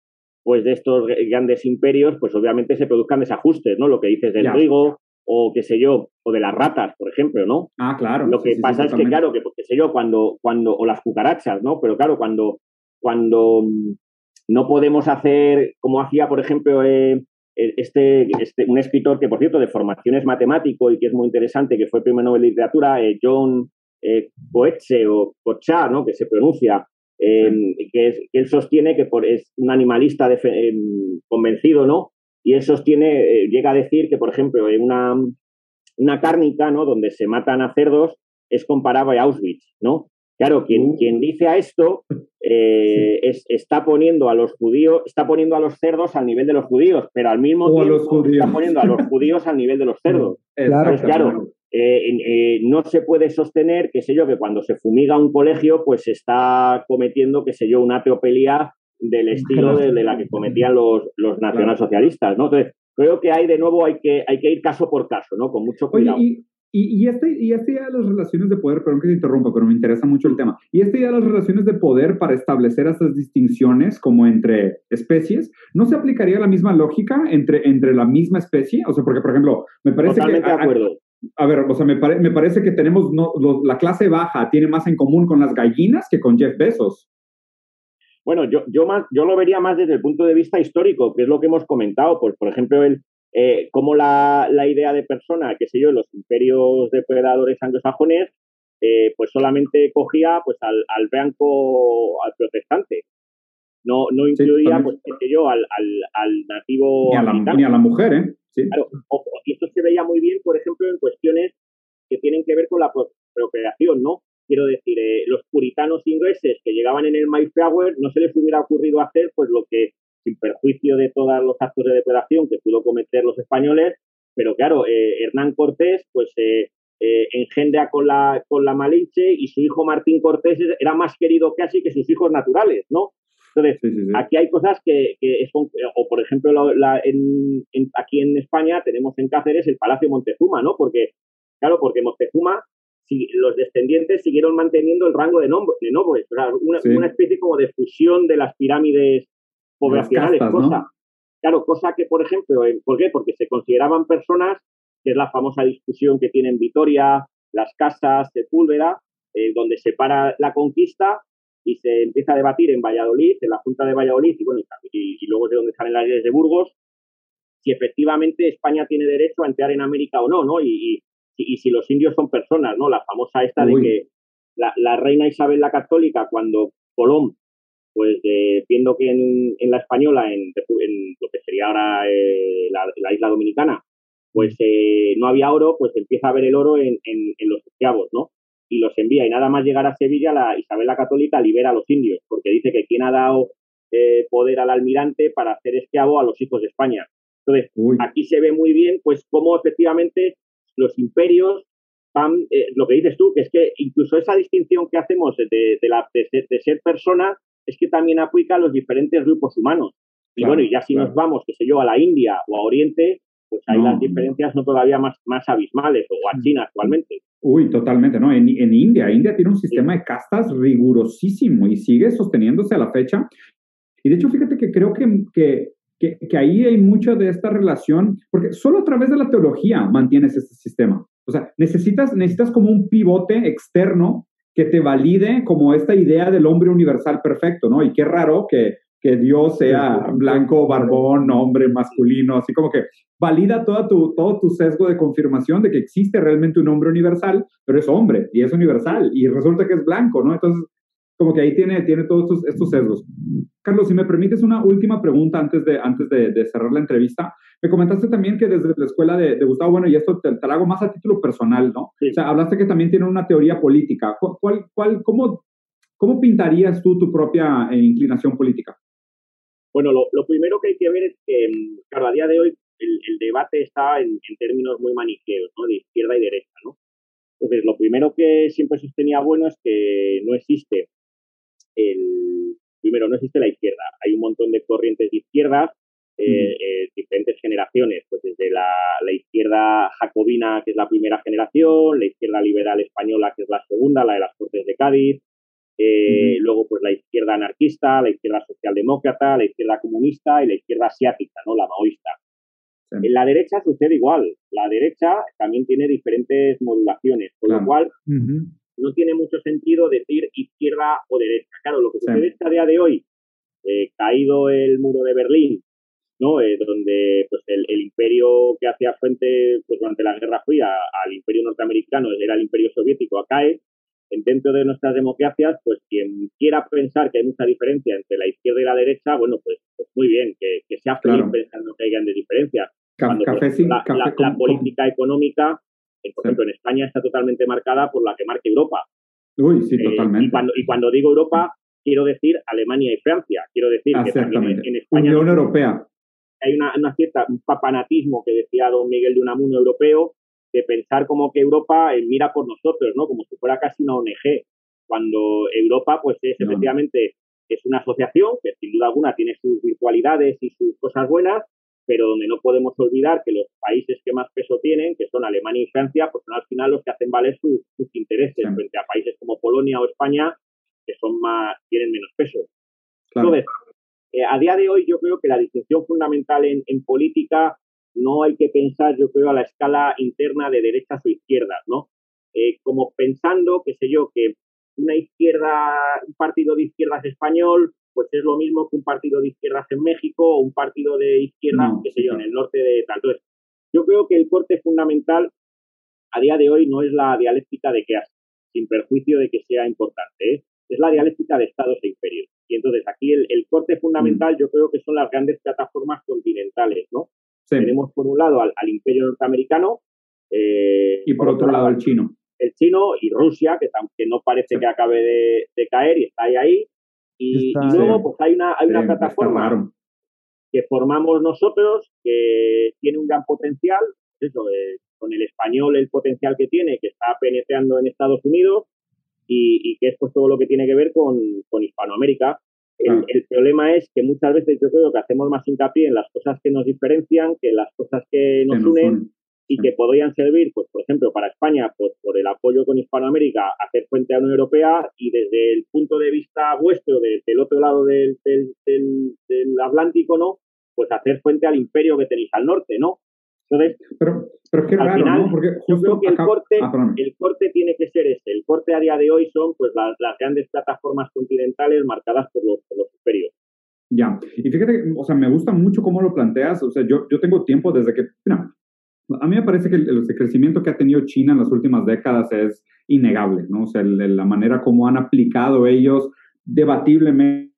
pues de estos grandes imperios, pues obviamente se produzcan desajustes, ¿no? Lo que dices del trigo o qué sé yo, o de las ratas, por ejemplo, ¿no? Ah, claro. Lo que pasa es que, claro, que, qué sé yo, cuando, cuando, o las cucarachas, ¿no? Pero claro, cuando, cuando mm, no podemos hacer, como hacía, por ejemplo, eh, este, este, un escritor que, por cierto, de formación es matemático y que es muy interesante, que fue premio Nobel de Literatura, eh, John eh, Coetze o Cochá, ¿no? que se pronuncia, em, que, él sostiene que por, es un animalista em, convencido, ¿no? Y él sostiene, eh, llega a decir que, por ejemplo, en una, una cárnica, ¿no? Donde se matan a cerdos, es comparable a Auschwitz, ¿no? Claro, quien, quien dice a esto eh, está poniendo a los judíos, está poniendo a los cerdos al nivel de los judíos, pero al mismo tiempo está poniendo a los judíos al nivel de los cerdos. Claro, claro, eh, eh, no se puede sostener, qué sé yo, que cuando se fumiga un colegio, pues se está cometiendo, qué sé yo, una teopelía del estilo de, la que cometían los, los nacionalsocialistas, ¿no? Entonces, creo que hay de nuevo, hay que, hay que ir caso por caso, ¿no? Con mucho cuidado. Y, y, este, y esta idea de las relaciones de poder, perdón que te interrumpa, pero me interesa mucho el tema. Y esta idea de las relaciones de poder para establecer estas distinciones como entre especies, ¿no se aplicaría la misma lógica entre, entre la misma especie? O sea, porque, por ejemplo, me parece que... De acuerdo. A, ver, o sea, me, me parece que tenemos, no, la clase baja tiene más en común con las gallinas que con Jeff Bezos. Bueno, yo, yo, más, yo lo vería más desde el punto de vista histórico, que es lo que hemos comentado. Pues, por ejemplo, el, eh, como la, la, idea de persona, qué sé yo, los imperios depredadores anglosajones, eh, pues solamente cogía pues al, al blanco, al protestante. No, no incluía, pues, qué sé yo, al, al, al nativo. Ni a, la, ni a, la, mujer, ¿eh? Sí. Claro, y esto se veía muy bien, por ejemplo, en cuestiones que tienen que ver con la procreación, ¿no? Quiero decir, eh, los puritanos ingleses que llegaban en el Mayflower no se les hubiera ocurrido hacer pues lo que sin perjuicio de todos los actos de depredación que pudo cometer los españoles, pero claro, eh, Hernán Cortés, pues eh, eh, engendra con la, con la Malinche y su hijo Martín Cortés era más querido casi que sus hijos naturales, ¿no? Entonces, aquí hay cosas que, son, o por ejemplo, aquí en España tenemos en Cáceres el Palacio Montezuma, ¿no? Porque, claro, porque Montezuma, si, los descendientes siguieron manteniendo el rango de, nombre, de nobles, una, una, especie como de fusión de las pirámides poblacionales, cosa, claro, cosa que, por ejemplo, ¿por qué? Porque se consideraban personas, que es la famosa discusión que tienen Vitoria, las casas, Sepúlveda, eh, donde se para la conquista y se empieza a debatir en Valladolid, en la Junta de Valladolid, y bueno, y, luego de donde salen las leyes de Burgos, si efectivamente España tiene derecho a entrar en América o no, ¿no? Y, y, si los indios son personas, ¿no? La famosa esta de que la, la, reina Isabel la Católica, cuando Colón pues eh, viendo que en, la española, en, lo que sería ahora eh, la, isla dominicana, pues eh, no había oro, pues empieza a ver el oro en, los esclavos, ¿no? Y los envía. Y nada más llegar a Sevilla, la Isabel la Católica libera a los indios, porque dice que quien ha dado poder al almirante para hacer esclavo a los hijos de España. Entonces, aquí se ve muy bien, pues, cómo efectivamente los imperios van, lo que dices tú, que es que incluso esa distinción que hacemos de, la, de, ser persona es que también aplica a los diferentes grupos humanos. Y bueno, y ya si nos vamos, qué sé yo, a la India o a Oriente, pues ahí las diferencias son todavía más, más abismales, o a mm. China actualmente. Uy, totalmente, ¿no? En, en India, India tiene un sistema de castas rigurosísimo y sigue sosteniéndose a la fecha. Y de hecho, fíjate que creo que, que, que, que ahí hay mucha de esta relación, porque solo a través de la teología mantienes este sistema. O sea, necesitas, necesitas como un pivote externo que te valide como esta idea del hombre universal perfecto, ¿no? Y qué raro que, que Dios sea blanco, barbón, hombre, masculino, así como que valida toda tu, todo tu sesgo de confirmación de que existe realmente un hombre universal, pero es hombre y es universal y resulta que es blanco, ¿no? Entonces, como que ahí tiene, tiene todos estos, sesgos. Carlos, si me permites una última pregunta antes de, antes de, cerrar la entrevista. Me comentaste también que desde la escuela de, Gustavo, bueno, y esto te, lo hago más a título personal, ¿no? O sea, hablaste que también tiene una teoría política. ¿Cuál, cuál, cómo, ¿Cómo pintarías tú tu propia eh, inclinación política? Bueno, lo, primero que hay que ver es que, mm, claro, a día de hoy el, debate está en, términos muy maniqueos, ¿no? De izquierda y derecha, ¿no? Entonces, lo primero que siempre sostenía bueno es que no existe el... Primero, no existe la izquierda. Hay un montón de corrientes de izquierdas, eh, eh, diferentes generaciones, pues desde la, la, izquierda jacobina, que es la primera generación, la izquierda liberal española, que es la segunda, la de las Cortes de Cádiz, eh, luego, pues la izquierda anarquista, la izquierda socialdemócrata, la izquierda comunista y la izquierda asiática, ¿no? La maoísta. En la derecha sucede igual. La derecha también tiene diferentes modulaciones, con lo cual no tiene mucho sentido decir izquierda o derecha. Claro, lo que sucede es que a día de hoy, eh, caído el muro de Berlín, ¿no? Eh, donde pues el, el, imperio que hacía frente pues, durante la Guerra Fría al imperio norteamericano era el imperio soviético, cae, dentro de nuestras democracias, pues quien quiera pensar que hay mucha diferencia entre la izquierda y la derecha, bueno, pues, pues muy bien, que, que sea feliz pensando que hayan de diferencias. Cuando la, política económica, por ejemplo, en España está totalmente marcada por la que marca Europa. Uy, sí, eh, totalmente. Y cuando, y cuando digo Europa, quiero decir Alemania y Francia. Quiero decir que también en, España... Unión Europea. Hay una, una cierta, un papanatismo que decía don Miguel de Unamuno europeo, de pensar como que Europa eh, mira por nosotros, ¿no? Como si fuera casi una ONG, cuando Europa, pues es efectivamente es una asociación que sin duda alguna tiene sus virtualidades y sus cosas buenas, pero donde no podemos olvidar que los países que más peso tienen, que son Alemania y Francia, pues son al final los que hacen valer sus, intereses frente a países como Polonia o España, que son más, tienen menos peso. Entonces, eh, a día de hoy yo creo que la distinción fundamental en, en política no hay que pensar, yo creo, a la escala interna de derechas o izquierdas, ¿no? Eh, como pensando, qué sé yo, que una izquierda, un partido de izquierdas español, pues es lo mismo que un partido de izquierdas en México o un partido de izquierdas, qué sé yo, en el norte de tal. Entonces, yo creo que el corte fundamental a día de hoy no es la dialéctica de hace, sin perjuicio de que sea importante, ¿eh? es la dialéctica de estados e imperios. Y entonces aquí el, corte fundamental mm. yo creo que son las grandes plataformas continentales, ¿no? Tenemos por un lado al, imperio norteamericano. Eh, y por, otro, lado al chino. El chino y Rusia, que, que no parece que acabe de, caer y está ahí ahí. Y, luego pues hay una, hay una plataforma que formamos nosotros que tiene un gran potencial, eso, eh, con el español el potencial que tiene, que está penetrando en Estados Unidos y, que es pues todo lo que tiene que ver con, con Hispanoamérica. El, problema es que muchas veces yo creo que hacemos más hincapié en las cosas que nos diferencian que en las cosas que nos, unen y que podrían servir, pues por ejemplo, para España, pues por el apoyo con Hispanoamérica, hacer frente a la Unión Europea y desde el punto de vista vuestro, desde el otro lado del, del, del Atlántico, ¿no? Pues hacer frente al imperio que tenéis al norte, ¿no? Entonces, pero, pero qué raro, ¿no? Porque yo creo que el, corte, ah, el corte tiene que ser este. El corte a día de hoy son pues las, grandes plataformas continentales marcadas por los, por los imperios. Ya, y fíjate, o sea, me gusta mucho cómo lo planteas. O sea, yo, yo tengo tiempo desde que, mira, a mí me parece que el, crecimiento que ha tenido China en las últimas décadas es innegable, ¿no? O sea, la manera como han aplicado ellos debatiblemente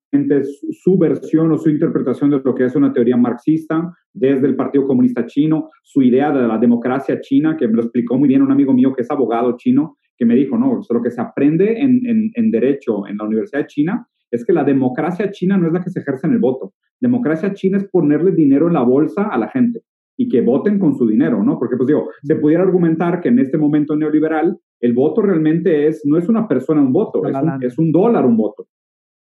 su versión o su interpretación de lo que es una teoría marxista desde el Partido Comunista Chino, su idea de la democracia china, que me lo explicó muy bien un amigo mío que es abogado chino, que me dijo, no, lo que se aprende en, en, derecho en la Universidad de China es que la democracia china no es la que se ejerce en el voto. Democracia china es ponerle dinero en la bolsa a la gente y que voten con su dinero, ¿no? Porque, pues digo, se pudiera argumentar que en este momento neoliberal el voto realmente es, no es una persona un voto, es un, es un dólar un voto.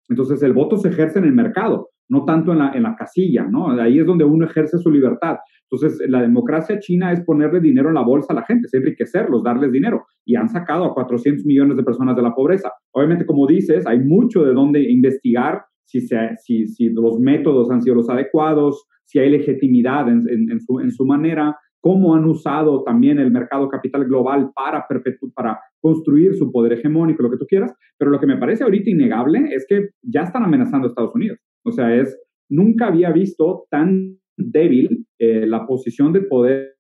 Entonces el voto se ejerce en el mercado, no tanto en la, en la casilla, ¿no? Ahí es donde uno ejerce su libertad. Entonces la democracia china es ponerle dinero en la bolsa a la gente, es enriquecerlos, darles dinero. Y han sacado a 400 millones de personas de la pobreza. Obviamente, como dices, hay mucho de dónde investigar si, si, si los métodos han sido los adecuados, si hay legitimidad en, en, su, en su manera, cómo han usado también el mercado capital global para, para construir su poder hegemónico, lo que tú quieras, pero lo que me parece ahorita innegable es que ya están amenazando a Estados Unidos. O sea, es, nunca había visto tan débil eh, la posición de poder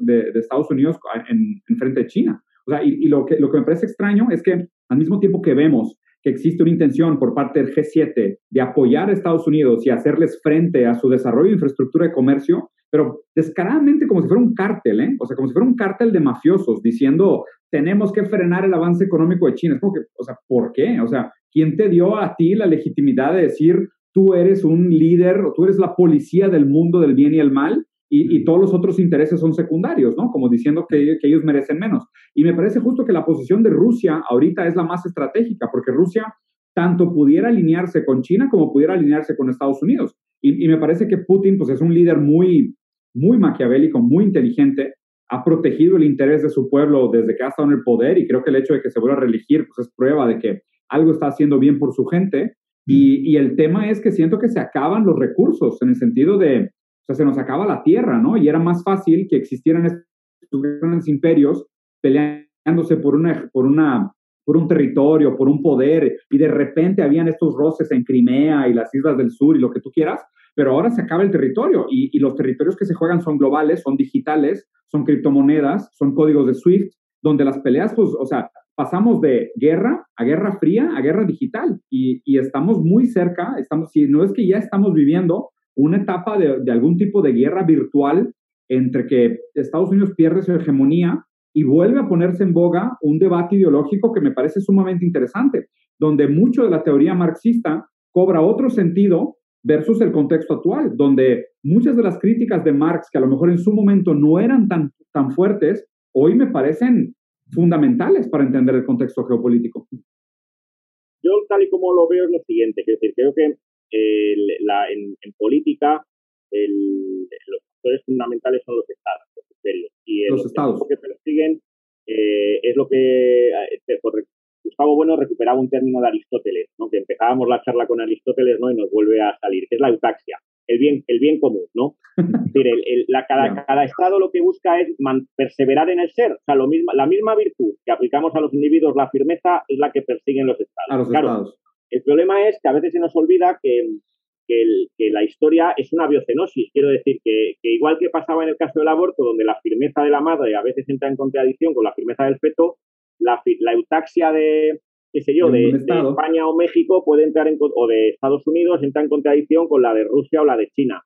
de, Estados Unidos en, en, frente de China. O sea, y, lo, que, lo que me parece extraño es que al mismo tiempo que vemos que existe una intención por parte del G7 de apoyar a Estados Unidos y hacerles frente a su desarrollo de infraestructura de comercio, pero descaradamente como si fuera un cártel, ¿eh? O sea, como si fuera un cártel de mafiosos diciendo, tenemos que frenar el avance económico de China. Es como que, o sea, ¿por qué? O sea, ¿quién te dio a ti la legitimidad de decir, tú eres un líder, o tú eres la policía del mundo del bien y el mal? Y, todos los otros intereses son secundarios, ¿no? Como diciendo que, que, ellos merecen menos. Y me parece justo que la posición de Rusia ahorita es la más estratégica, porque Rusia tanto pudiera alinearse con China como pudiera alinearse con Estados Unidos. Y, y me parece que Putin, pues, es un líder muy, muy maquiavélico, muy inteligente, ha protegido el interés de su pueblo desde que ha estado en el poder y creo que el hecho de que se vuelva a reelegir pues es prueba de que algo está haciendo bien por su gente. Y, el tema es que siento que se acaban los recursos en el sentido de, o sea, se nos acaba la tierra, ¿no? Y era más fácil que existieran estos grandes imperios peleándose por una, por una, por un territorio, por un poder, y de repente habían estos roces en Crimea y las islas del sur y lo que tú quieras, pero ahora se acaba el territorio y, los territorios que se juegan son globales, son digitales, son criptomonedas, son códigos de SWIFT, donde las peleas, pues, o sea, pasamos de guerra a guerra fría a guerra digital y, estamos muy cerca, estamos, si no es que ya estamos viviendo una etapa de, algún tipo de guerra virtual entre que Estados Unidos pierde su hegemonía y vuelve a ponerse en boga un debate ideológico que me parece sumamente interesante, donde mucho de la teoría marxista cobra otro sentido versus el contexto actual, donde muchas de las críticas de Marx, que a lo mejor en su momento no eran tan, tan fuertes, hoy me parecen fundamentales para entender el contexto geopolítico. Yo tal y como lo veo es lo siguiente, es decir, creo que la, en, política los factores fundamentales son los estados, los y los estados que persiguen eh, es lo que eh, Gustavo Bueno recuperaba un término de Aristóteles, ¿no? que empezábamos la charla con Aristóteles ¿no? y nos vuelve a salir, que es la eutaxia, el bien, el bien común. ¿no? [LAUGHS] Es decir, el, la, cada, cada, estado lo que busca es perseverar en el ser. O sea, lo mismo, la misma virtud que aplicamos a los individuos, la firmeza, es la que persiguen los estados. A los estados. El problema es que a veces se nos olvida que, que, que, la historia es una biocenosis. Quiero decir que, que, igual que pasaba en el caso del aborto, donde la firmeza de la madre a veces entra en contradicción con la firmeza del feto, la, la eutaxia de, qué sé yo, de, España o México puede entrar en, o de Estados Unidos entra en contradicción con la de Rusia o la de China.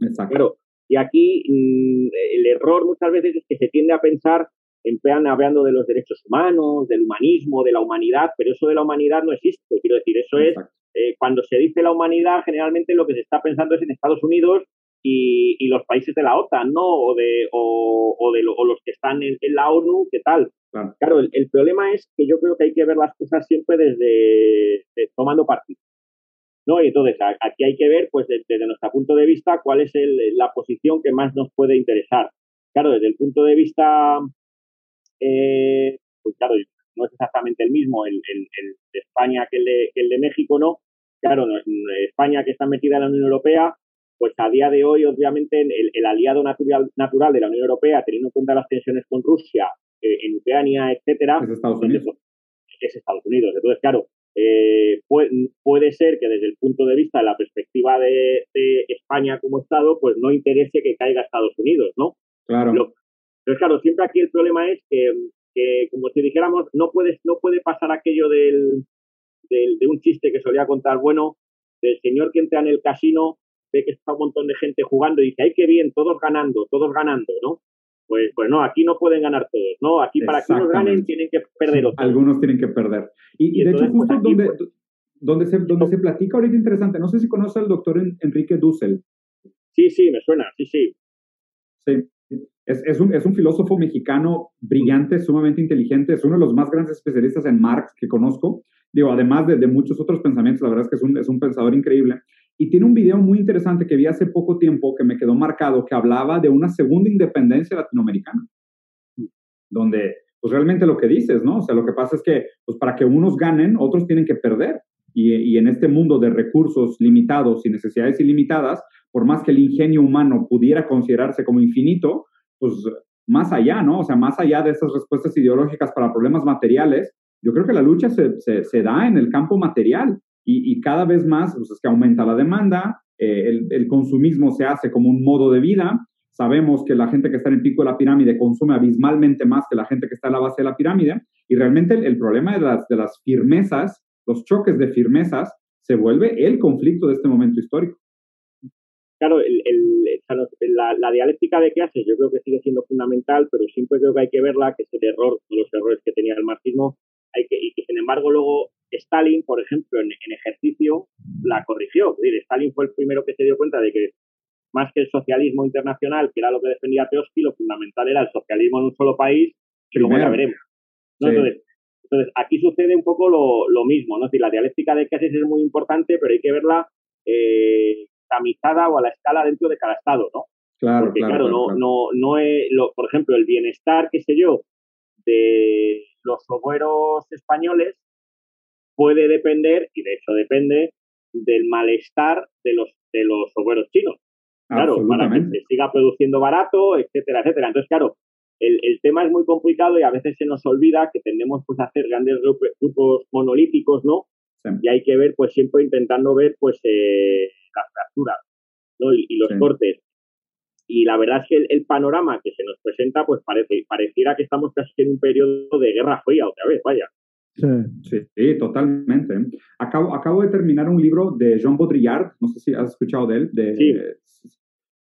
Exacto. y aquí mm, el error muchas veces es que se tiende a pensar en plan hablando de los derechos humanos, del humanismo, de la humanidad, pero eso de la humanidad no existe. Quiero decir, eso es, eh, cuando se dice la humanidad, generalmente lo que se está pensando es en Estados Unidos y, los países de la OTAN, ¿no? O, de, o, de los que están en, la ONU, ¿qué tal? Claro, el, problema es que yo creo que hay que ver las cosas siempre desde, tomando partido. ¿no? Y entonces aquí hay que ver, pues desde, nuestro punto de vista, cuál es la posición que más nos puede interesar. Claro, desde el punto de vista, eh, pues claro, no es exactamente el mismo el, de España que el de, que el de México, ¿no? Claro, España que está metida en la Unión Europea, pues a día de hoy, obviamente, el, aliado natural, natural de la Unión Europea, teniendo en cuenta las tensiones con Rusia, eh, en Ucrania, etcétera, es Estados Unidos. Es Estados Unidos. Entonces, claro, eh, puede, ser que desde el punto de vista de la perspectiva de, España como Estado, pues no interese que caiga Estados Unidos, ¿no? Claro. Pero, claro, siempre aquí el problema es que, como si dijéramos, no, puedes, no puede pasar aquello del, del, de un chiste que solía contar, bueno, del señor que entra en el casino ve que está un montón de gente jugando y dice, ay, qué bien, todos ganando, todos ganando, ¿no? Pues, pues no, aquí no pueden ganar todos, ¿no? Aquí para que unos ganen tienen que perder otros. Algunos tienen que perder. Y, de hecho, justo pues, donde, pues donde, se, donde se platica ahorita interesante, no sé si conoce al doctor Enrique Dussel. Sí, sí, me suena, sí, sí. Sí, Es, es, un, es, un, filósofo mexicano brillante, sumamente inteligente, es uno de los más grandes especialistas en Marx que conozco. Digo, además de, de muchos otros pensamientos, la verdad es que es un, es un pensador increíble. Y tiene un video muy interesante que vi hace poco tiempo que me quedó marcado, que hablaba de una segunda independencia latinoamericana, donde pues realmente lo que dices, ¿no? O sea, lo que pasa es que pues para que unos ganen, otros tienen que perder. Y, en este mundo de recursos limitados y necesidades ilimitadas, por más que el ingenio humano pudiera considerarse como infinito, pues más allá, ¿no? O sea, más allá de esas respuestas ideológicas para problemas materiales, yo creo que la lucha se, da en el campo material y, cada vez más pues es que aumenta la demanda, eh, el, consumismo se hace como un modo de vida. Sabemos que la gente que está en el pico de la pirámide consume abismalmente más que la gente que está en la base de la pirámide y realmente el, problema de de las firmezas, los choques de firmezas, se vuelve el conflicto de este momento histórico. Claro, el, el, la, la, dialéctica de clases yo creo que sigue siendo fundamental, pero siempre creo que hay que verla, que es el error, los errores que tenía el marxismo, hay que, y que sin embargo luego Stalin, por ejemplo, en, en, ejercicio, la corrigió. Es decir, Stalin fue el primero que se dio cuenta de que más que el socialismo internacional, que era lo que defendía Trotsky, lo fundamental era el socialismo en un solo país, que luego ya veremos. ¿no? Sí. Entonces, entonces, aquí sucede un poco lo, lo mismo, ¿no? Es decir, la dialéctica de clases es muy importante, pero hay que verla eh, tamizada o a la escala dentro de cada estado, ¿no? Claro, Porque, claro, claro, no, claro. no, no es, lo, por ejemplo, el bienestar, qué sé yo, de los obreros españoles puede depender, y de hecho depende, del malestar de los, de los obreros chinos. Claro, para que se siga produciendo barato, etcétera, etcétera. Entonces, claro, el, el, tema es muy complicado y a veces se nos olvida que tendemos pues, a hacer grandes grupos monolíticos, ¿no? Sí. Y hay que ver, pues siempre intentando ver, pues, eh, las fracturas, ¿no? Y, y los Sí. cortes. Y la verdad es que el, el panorama que se nos presenta, pues parece, pareciera que estamos casi en un periodo de guerra fría otra vez, vaya. Sí, sí, sí, totalmente. Acabo, acabo de terminar un libro de Jean Baudrillard, no sé si has escuchado de él. De, Sí.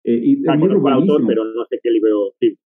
eh, y Ah, un libro autor, pero no sé qué libro. Sí,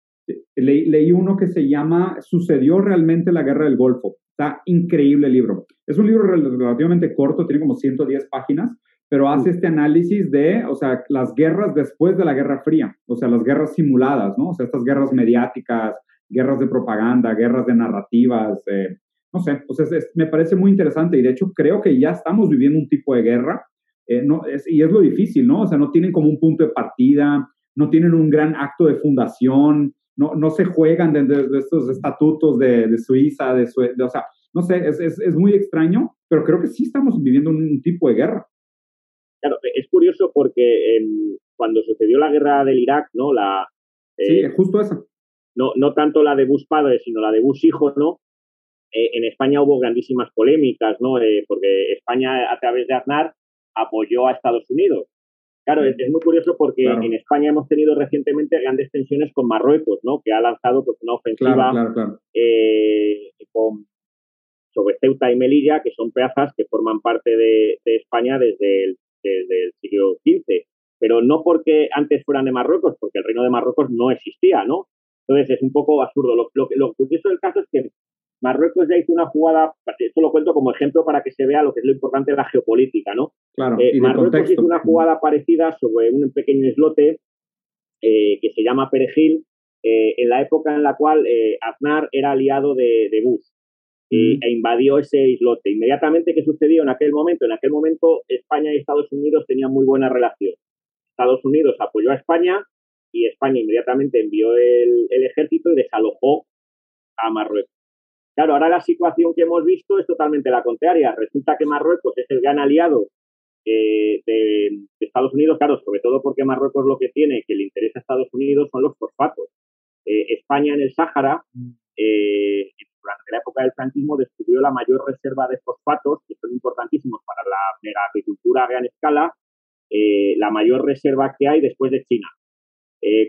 Le- leí uno que se llama ¿Sucedió realmente la guerra del Golfo? Está increíble el libro. Es un libro rel- relativamente corto, tiene como 110 páginas, pero hace este análisis de, o sea, las guerras después de la Guerra Fría, o sea, las guerras simuladas, ¿no? O sea, estas guerras mediáticas, guerras de propaganda, guerras de narrativas, eh, no sé, pues es, es- me parece muy interesante y de hecho creo que ya estamos viviendo un tipo de guerra eh, no, es, y es lo difícil, ¿no? O sea, no tienen como un punto de partida, no tienen un gran acto de fundación, no, no se juegan de, de, estos estatutos de, de Suiza, de, Sue de, o sea, no sé, es, es, es, muy extraño, pero creo que sí estamos viviendo un, tipo de guerra. Claro, es curioso porque eh, cuando sucedió la guerra del Irak, ¿no? La, eh, sí, justo esa. No, no tanto la de Bush padre, sino la de Bush hijo, ¿no? Eh, en España hubo grandísimas polémicas, ¿no? Eh, porque España, a través de Aznar, apoyó a Estados Unidos. Claro, es, es muy curioso porque claro. en España hemos tenido recientemente grandes tensiones con Marruecos, ¿no? Que ha lanzado pues, una ofensiva claro, claro, eh, con, sobre Ceuta y Melilla, que son plazas que forman parte de, de España desde el, desde el, siglo XV. Pero no porque antes fueran de Marruecos, porque el reino de Marruecos no existía, ¿no? Entonces es un poco absurdo. Lo, lo, lo curioso del caso es que Marruecos ya hizo una jugada, esto lo cuento como ejemplo para que se vea lo que es lo importante de la geopolítica, ¿no? Claro, eh, Marruecos contexto. hizo una jugada parecida sobre un pequeño islote eh, que se llama Perejil, eh, en la época en la cual Aznar era aliado de, de Bush mm. e invadió ese islote. Inmediatamente, ¿qué sucedió en aquel momento? En aquel momento España y Estados Unidos tenían muy buena relación. Estados Unidos apoyó a España y España inmediatamente envió el, el ejército y desalojó a Marruecos. Claro, ahora la situación que hemos visto es totalmente la contraria. Resulta que Marruecos es el gran aliado eh, de, de, Estados Unidos, claro, sobre todo porque Marruecos lo que tiene que le interesa a Estados Unidos son los fosfatos. Eh, España en el Sáhara, eh, durante la época del franquismo, descubrió la mayor reserva de fosfatos, que son importantísimos para la mega agricultura a gran escala, la mayor reserva que hay después de China.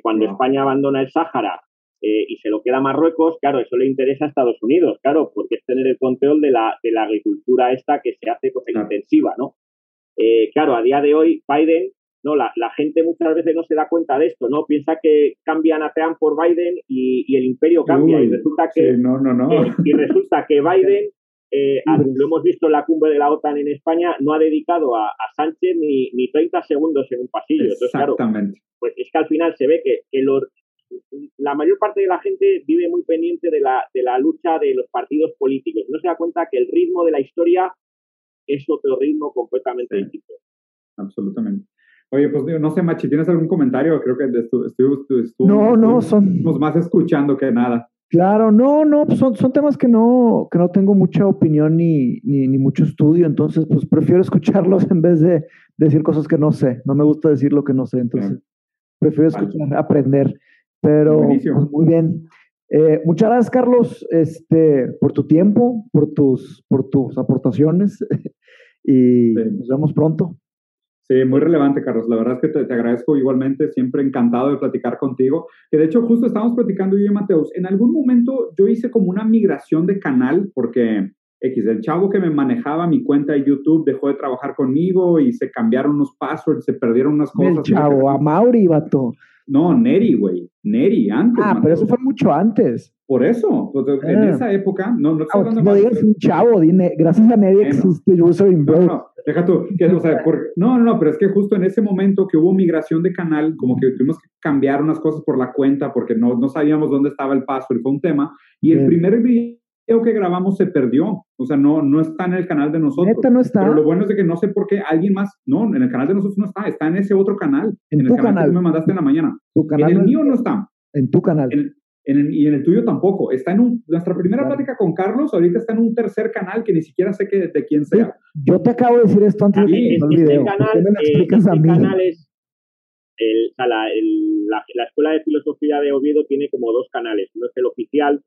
Cuando no. España abandona el Sáhara eh, y se lo queda a Marruecos, claro, eso le interesa a Estados Unidos, claro, porque es tener el control de la, de la agricultura esta que se hace pues, claro. intensiva, ¿no? Eh, claro, a día de hoy, Biden, no, la, la, gente muchas veces no se da cuenta de esto, ¿no? Piensa que cambian a Trump por Biden y, y el imperio cambia Uy, y resulta que sí, no, no, no. Eh, y resulta que [LAUGHS] Biden eh, lo hemos visto en la cumbre de la OTAN en España, no ha dedicado a, a Sánchez ni, ni 30 segundos en un pasillo. Entonces, claro, pues es que al final se ve que, que los, la mayor parte de la gente vive muy pendiente de la, de la lucha de los partidos políticos. No se da cuenta que el ritmo de la historia es otro ritmo completamente distinto. Absolutamente. Oye, pues no sé, Machi, ¿tienes algún comentario? Creo que estuvimos no, no, son... más escuchando que nada. Claro, no, no, pues son, son temas que no, que no tengo mucha opinión ni, ni, ni, mucho estudio, entonces pues prefiero [LAUGHS] escucharlos en vez de decir cosas que no sé. No me gusta decir lo que no sé, entonces prefiero escuchar, aprender. Pero pues, muy bien. Eh, muchas gracias, Carlos, este, por tu tiempo, por tus, por tus aportaciones [LAUGHS] y nos vemos pronto. Sí, muy relevante, Carlos. La verdad es que te, agradezco igualmente, siempre encantado de platicar contigo. Que de hecho, justo estábamos platicando yo y Mateus. En algún momento yo hice como una migración de canal porque X, el chavo que me manejaba mi cuenta de YouTube dejó de trabajar conmigo y se cambiaron unos passwords, se perdieron unas cosas. El chavo, a Mauri, vato. No, Neri, güey. Neri, antes. Ah, pero eso fue mucho antes. Por eso, pues, en ah. esa época, no, no, ah, no digas un chavo, dime, gracias a Neri existe Usering Bro. No, deja tú, o sea, no, no, no, pero es que justo en ese momento que hubo migración de canal, como que tuvimos que cambiar unas cosas por la cuenta porque no, no sabíamos dónde estaba el password, fue un tema. Y el primer video que grabamos se perdió. O sea, no, no está en el canal de nosotros. no está. Pero lo bueno es de que no sé por qué alguien más, no, en el canal de nosotros no está, está en ese otro canal. En, el tu canal, que tú me mandaste en la mañana. Tu canal en el mío no está. En tu canal. En, y en el tuyo tampoco. Está en un, nuestra primera plática con Carlos, ahorita está en un tercer canal que ni siquiera sé que, de quién sea. yo te acabo de decir esto antes de que el video. Canal, me lo explicas a mí? canal es el, la, la, Escuela de Filosofía de Oviedo tiene como dos canales. Uno es el oficial,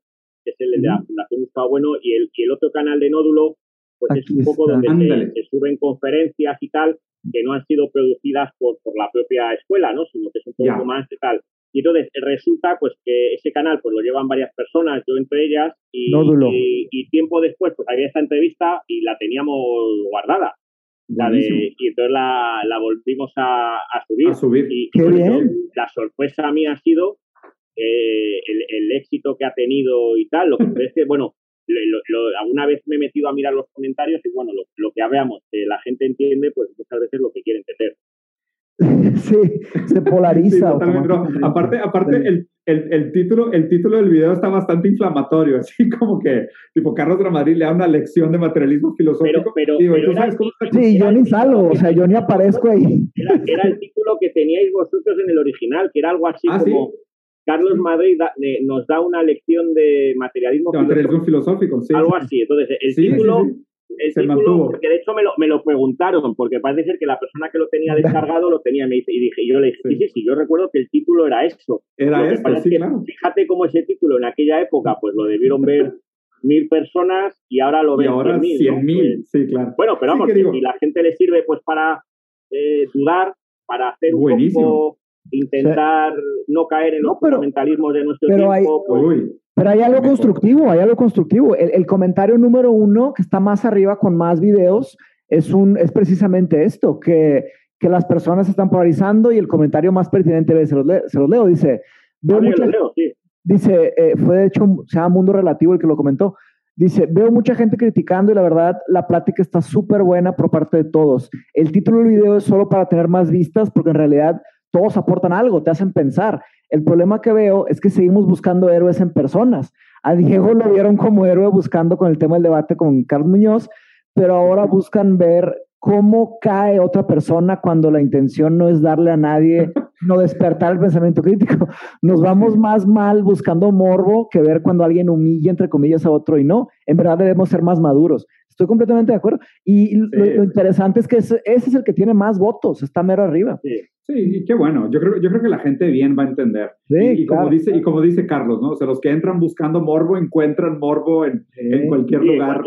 que es el de la Fundación Gustavo Bueno, y el, y el otro canal de Nódulo, pues es un poco donde se, suben conferencias y tal, que no han sido producidas por, por la propia escuela, ¿no? Sino que es un poco más de tal. Y entonces resulta pues que ese canal pues lo llevan varias personas, yo entre ellas, y, y, tiempo después pues había esta entrevista y la teníamos guardada. La y entonces la, la volvimos a, a, subir. A subir. Y, y la sorpresa mía ha sido eh, el, éxito que ha tenido y tal. Lo que es que, bueno, alguna vez me he metido a mirar los comentarios y, bueno, lo, que hablábamos, que la gente entiende, pues muchas veces lo que quiere entender. [LAUGHS] Sí, se polariza. aparte, aparte el, el, el, título, el título del video está bastante inflamatorio, [LAUGHS] así como que, tipo, Carlos Dramadrid le da una lección de materialismo filosófico. Pero, sí, yo ni salgo, o sea, yo ni aparezco ahí. Era, el título que teníais vosotros en el original, que era algo así ah, como... Carlos Madrid nos da una lección de materialismo, filosófico, algo así. Entonces, el título, el título porque de hecho me lo, me lo preguntaron, porque parece ser que la persona que lo tenía [LAUGHS] descargado lo tenía, me y dije, yo le dije, sí. sí, yo recuerdo que el título era eso. Era eso, sí, claro. Fíjate cómo ese título en aquella época, pues lo debieron ver mil personas y ahora lo ven cien mil. Pues, sí, claro. Bueno, pero vamos, si la gente le sirve pues para eh, dudar, para hacer un poco intentar no caer en los fundamentalismos de nuestro pero tiempo. Hay, pues, pero hay algo constructivo, hay algo constructivo. El, comentario número uno, que está más arriba con más videos, es, un, es precisamente esto, que, que las personas se están polarizando y el comentario más pertinente, se los, se los leo, dice, veo ah, leo, sí. dice, eh, fue de hecho, se llama Mundo Relativo el que lo comentó, Dice, veo mucha gente criticando y la verdad la plática está súper buena por parte de todos. El título del video es solo para tener más vistas porque en realidad todos aportan algo, te hacen pensar. El problema que veo es que seguimos buscando héroes en personas. A Diego lo vieron como héroe buscando con el tema del debate con Carlos Muñoz, pero ahora buscan ver cómo cae otra persona cuando la intención no es darle a nadie, no despertar el pensamiento crítico. Nos vamos más mal buscando morbo que ver cuando alguien humilla, entre comillas, a otro y no. En verdad debemos ser más maduros. Estoy completamente de acuerdo. Y lo, interesante es que ese, es el que tiene más votos, está mero arriba. Sí. Sí, y qué bueno. Yo creo, yo creo que la gente bien va a entender. Sí, y, como dice, y como dice Carlos, ¿no? O sea, los que entran buscando morbo encuentran morbo en, en cualquier lugar.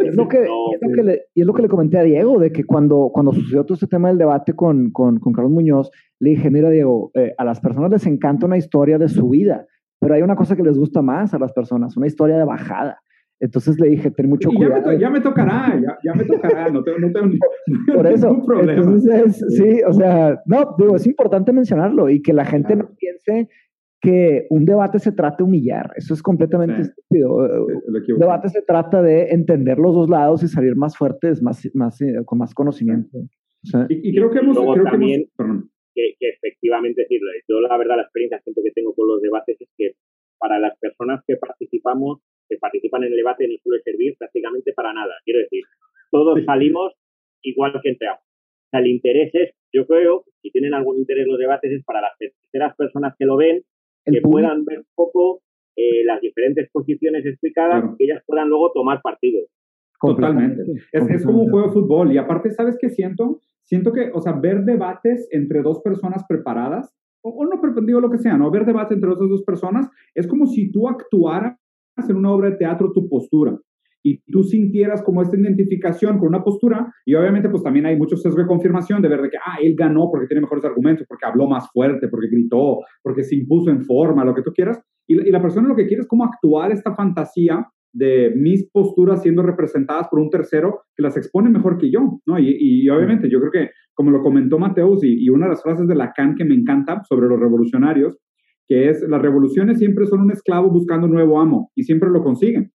es lo que, es lo que le, y es lo que le comenté a Diego, de que cuando, cuando sucedió todo este tema del debate con, con, con Carlos Muñoz, le dije, mira, Diego, eh, a las personas les encanta una historia de su vida, pero hay una cosa que les gusta más a las personas, una historia de bajada. Entonces le dije, ten mucho cuidado. Ya me, tocará, ya, me tocará, no tengo, no tengo, [LAUGHS] Por eso, ningún problema. Entonces, sí, o sea, no, digo, es importante mencionarlo y que la gente no piense que un debate se trata de humillar. Eso es completamente estúpido. un debate se trata de entender los dos lados y salir más fuertes, más, más, eh, con más conocimiento. y, creo que hemos... Creo también, perdón. que, efectivamente decirlo. Yo la verdad la experiencia que tengo con los debates es que para las personas que participamos, que participan en el debate no suele servir prácticamente para nada. Quiero decir, todos salimos igual que entramos. O sea, el interés es, yo creo, si tienen algún interés los debates es para las terceras personas que lo ven, que puedan ver un poco eh, las diferentes posiciones explicadas, que ellas puedan luego tomar partido. Totalmente. Es, es, como un juego de fútbol. Y aparte, ¿sabes qué siento? Siento que, o sea, ver debates entre dos personas preparadas, o, no, pero digo lo que sea, ¿no? Ver debates entre esas dos personas es como si tú actuaras en una obra de teatro tu postura y tú sintieras como esta identificación con una postura, y obviamente pues también hay muchos sesgo de confirmación de ver de que, ah, él ganó porque tiene mejores argumentos, porque habló más fuerte, porque gritó, porque se impuso en forma, lo que tú quieras, y, y la persona lo que quiere es como actuar esta fantasía de mis posturas siendo representadas por un tercero que las expone mejor que yo, ¿no? Y, y obviamente yo creo que, como lo comentó Mateus, y, y, una de las frases de Lacan que me encanta sobre los revolucionarios, que es, las revoluciones siempre son un esclavo buscando un nuevo amo, y siempre lo consiguen.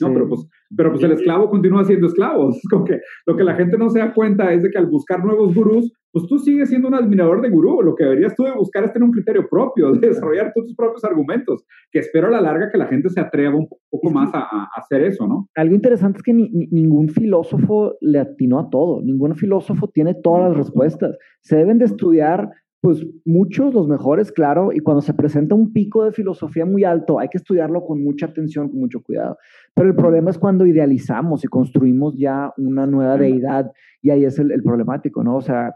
No, pero pues, pero pues el esclavo continúa siendo esclavo. [LAUGHS] Es como que lo que la gente no se da cuenta es de que al buscar nuevos gurús, pues tú sigues siendo un admirador de gurú. Lo que deberías tú de buscar es tener un criterio propio, de [LAUGHS] desarrollar tus propios argumentos, que espero a la larga que la gente se atreva un poco más a, hacer eso, ¿no? Algo interesante es que ningún filósofo le atinó a todo, ningún filósofo tiene todas las respuestas. Se deben de estudiar pues muchos, los mejores, claro, y cuando se presenta un pico de filosofía muy alto, hay que estudiarlo con mucha atención, con mucho cuidado. Pero el problema es cuando idealizamos y construimos ya una nueva deidad, y ahí es el, problemático, ¿no? O sea,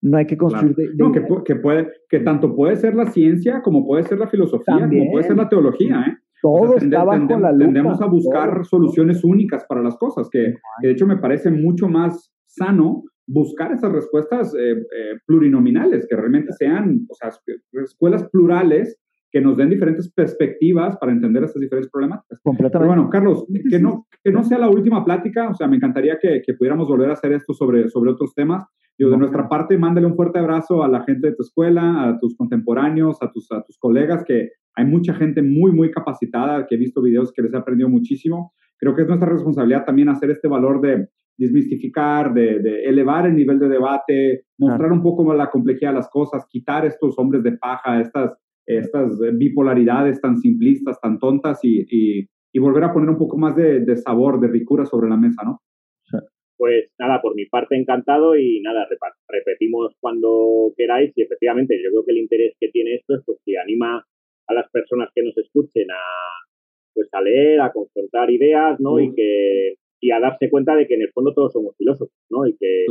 no hay que construir... no, que, puede, que tanto puede ser la ciencia como puede ser la filosofía, como puede ser la teología, ¿eh? Todo está bajo la lupa. Tendemos a buscar soluciones únicas para las cosas, que, que de hecho me parece mucho más sano buscar esas respuestas eh, eh, plurinominales, que realmente sean, o sea, escuelas plurales que nos den diferentes perspectivas para entender estas diferentes problemáticas. Completamente. bueno, Carlos, que no, que no sea la última plática, o sea, me encantaría que, que pudiéramos volver a hacer esto sobre, sobre otros temas. Yo, de nuestra parte, mándale un fuerte abrazo a la gente de tu escuela, a tus contemporáneos, a tus, a tus colegas, que hay mucha gente muy, muy capacitada, que he visto videos que les he aprendido muchísimo. Creo que es nuestra responsabilidad también hacer este valor de, desmistificar, de, elevar el nivel de debate, mostrar un poco más la complejidad de las cosas, quitar estos hombres de paja, estas, estas bipolaridades tan simplistas, tan tontas y, volver a poner un poco más de, sabor, de ricura sobre la mesa, ¿no? Pues nada, por mi parte encantado y nada, repetimos cuando queráis y efectivamente yo creo que el interés que tiene esto es pues que anima a las personas que nos escuchen a pues a leer, a confrontar ideas, ¿no? Y que y a darse cuenta de que en el fondo todos somos filósofos, ¿no? Y que,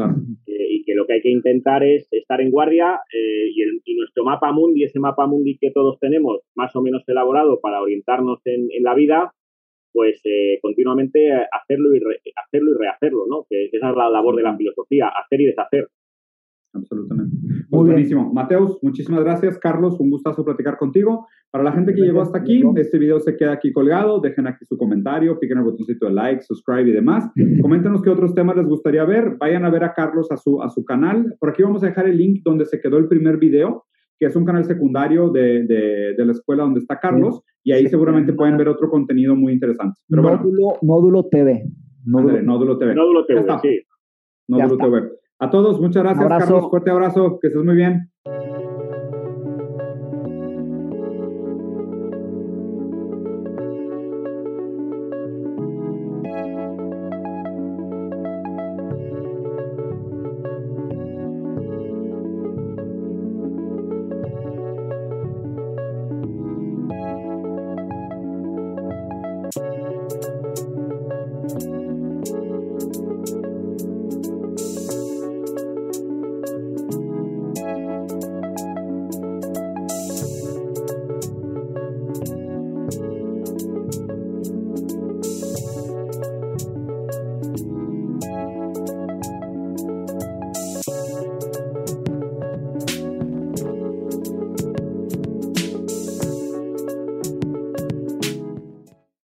y que lo que hay que intentar es estar en guardia eh, y, nuestro mapa mundi, ese mapa mundi que todos tenemos más o menos elaborado para orientarnos en, la vida, pues eh, continuamente hacerlo y, hacerlo y rehacerlo, ¿no? Que esa es la labor de la filosofía, hacer y deshacer. Absolutamente. Muy buenísimo. Mateus, muchísimas gracias. Carlos, un gustazo platicar contigo. Para la gente que llegó hasta aquí, este video se queda aquí colgado. Dejen aquí su comentario, piquen el botoncito de like, subscribe y demás. [LAUGHS] Coméntenos qué otros temas les gustaría ver. Vayan a ver a Carlos a su, a su canal. Por aquí vamos a dejar el link donde se quedó el primer video, que es un canal secundario de, de, la escuela donde está Carlos. Y ahí seguramente pueden ver otro contenido muy interesante. Pero módulo, módulo TV. Módulo, módulo TV. Módulo TV, sí. Módulo TV. A todos, muchas gracias, Carlos. Fuerte abrazo, que estés muy bien.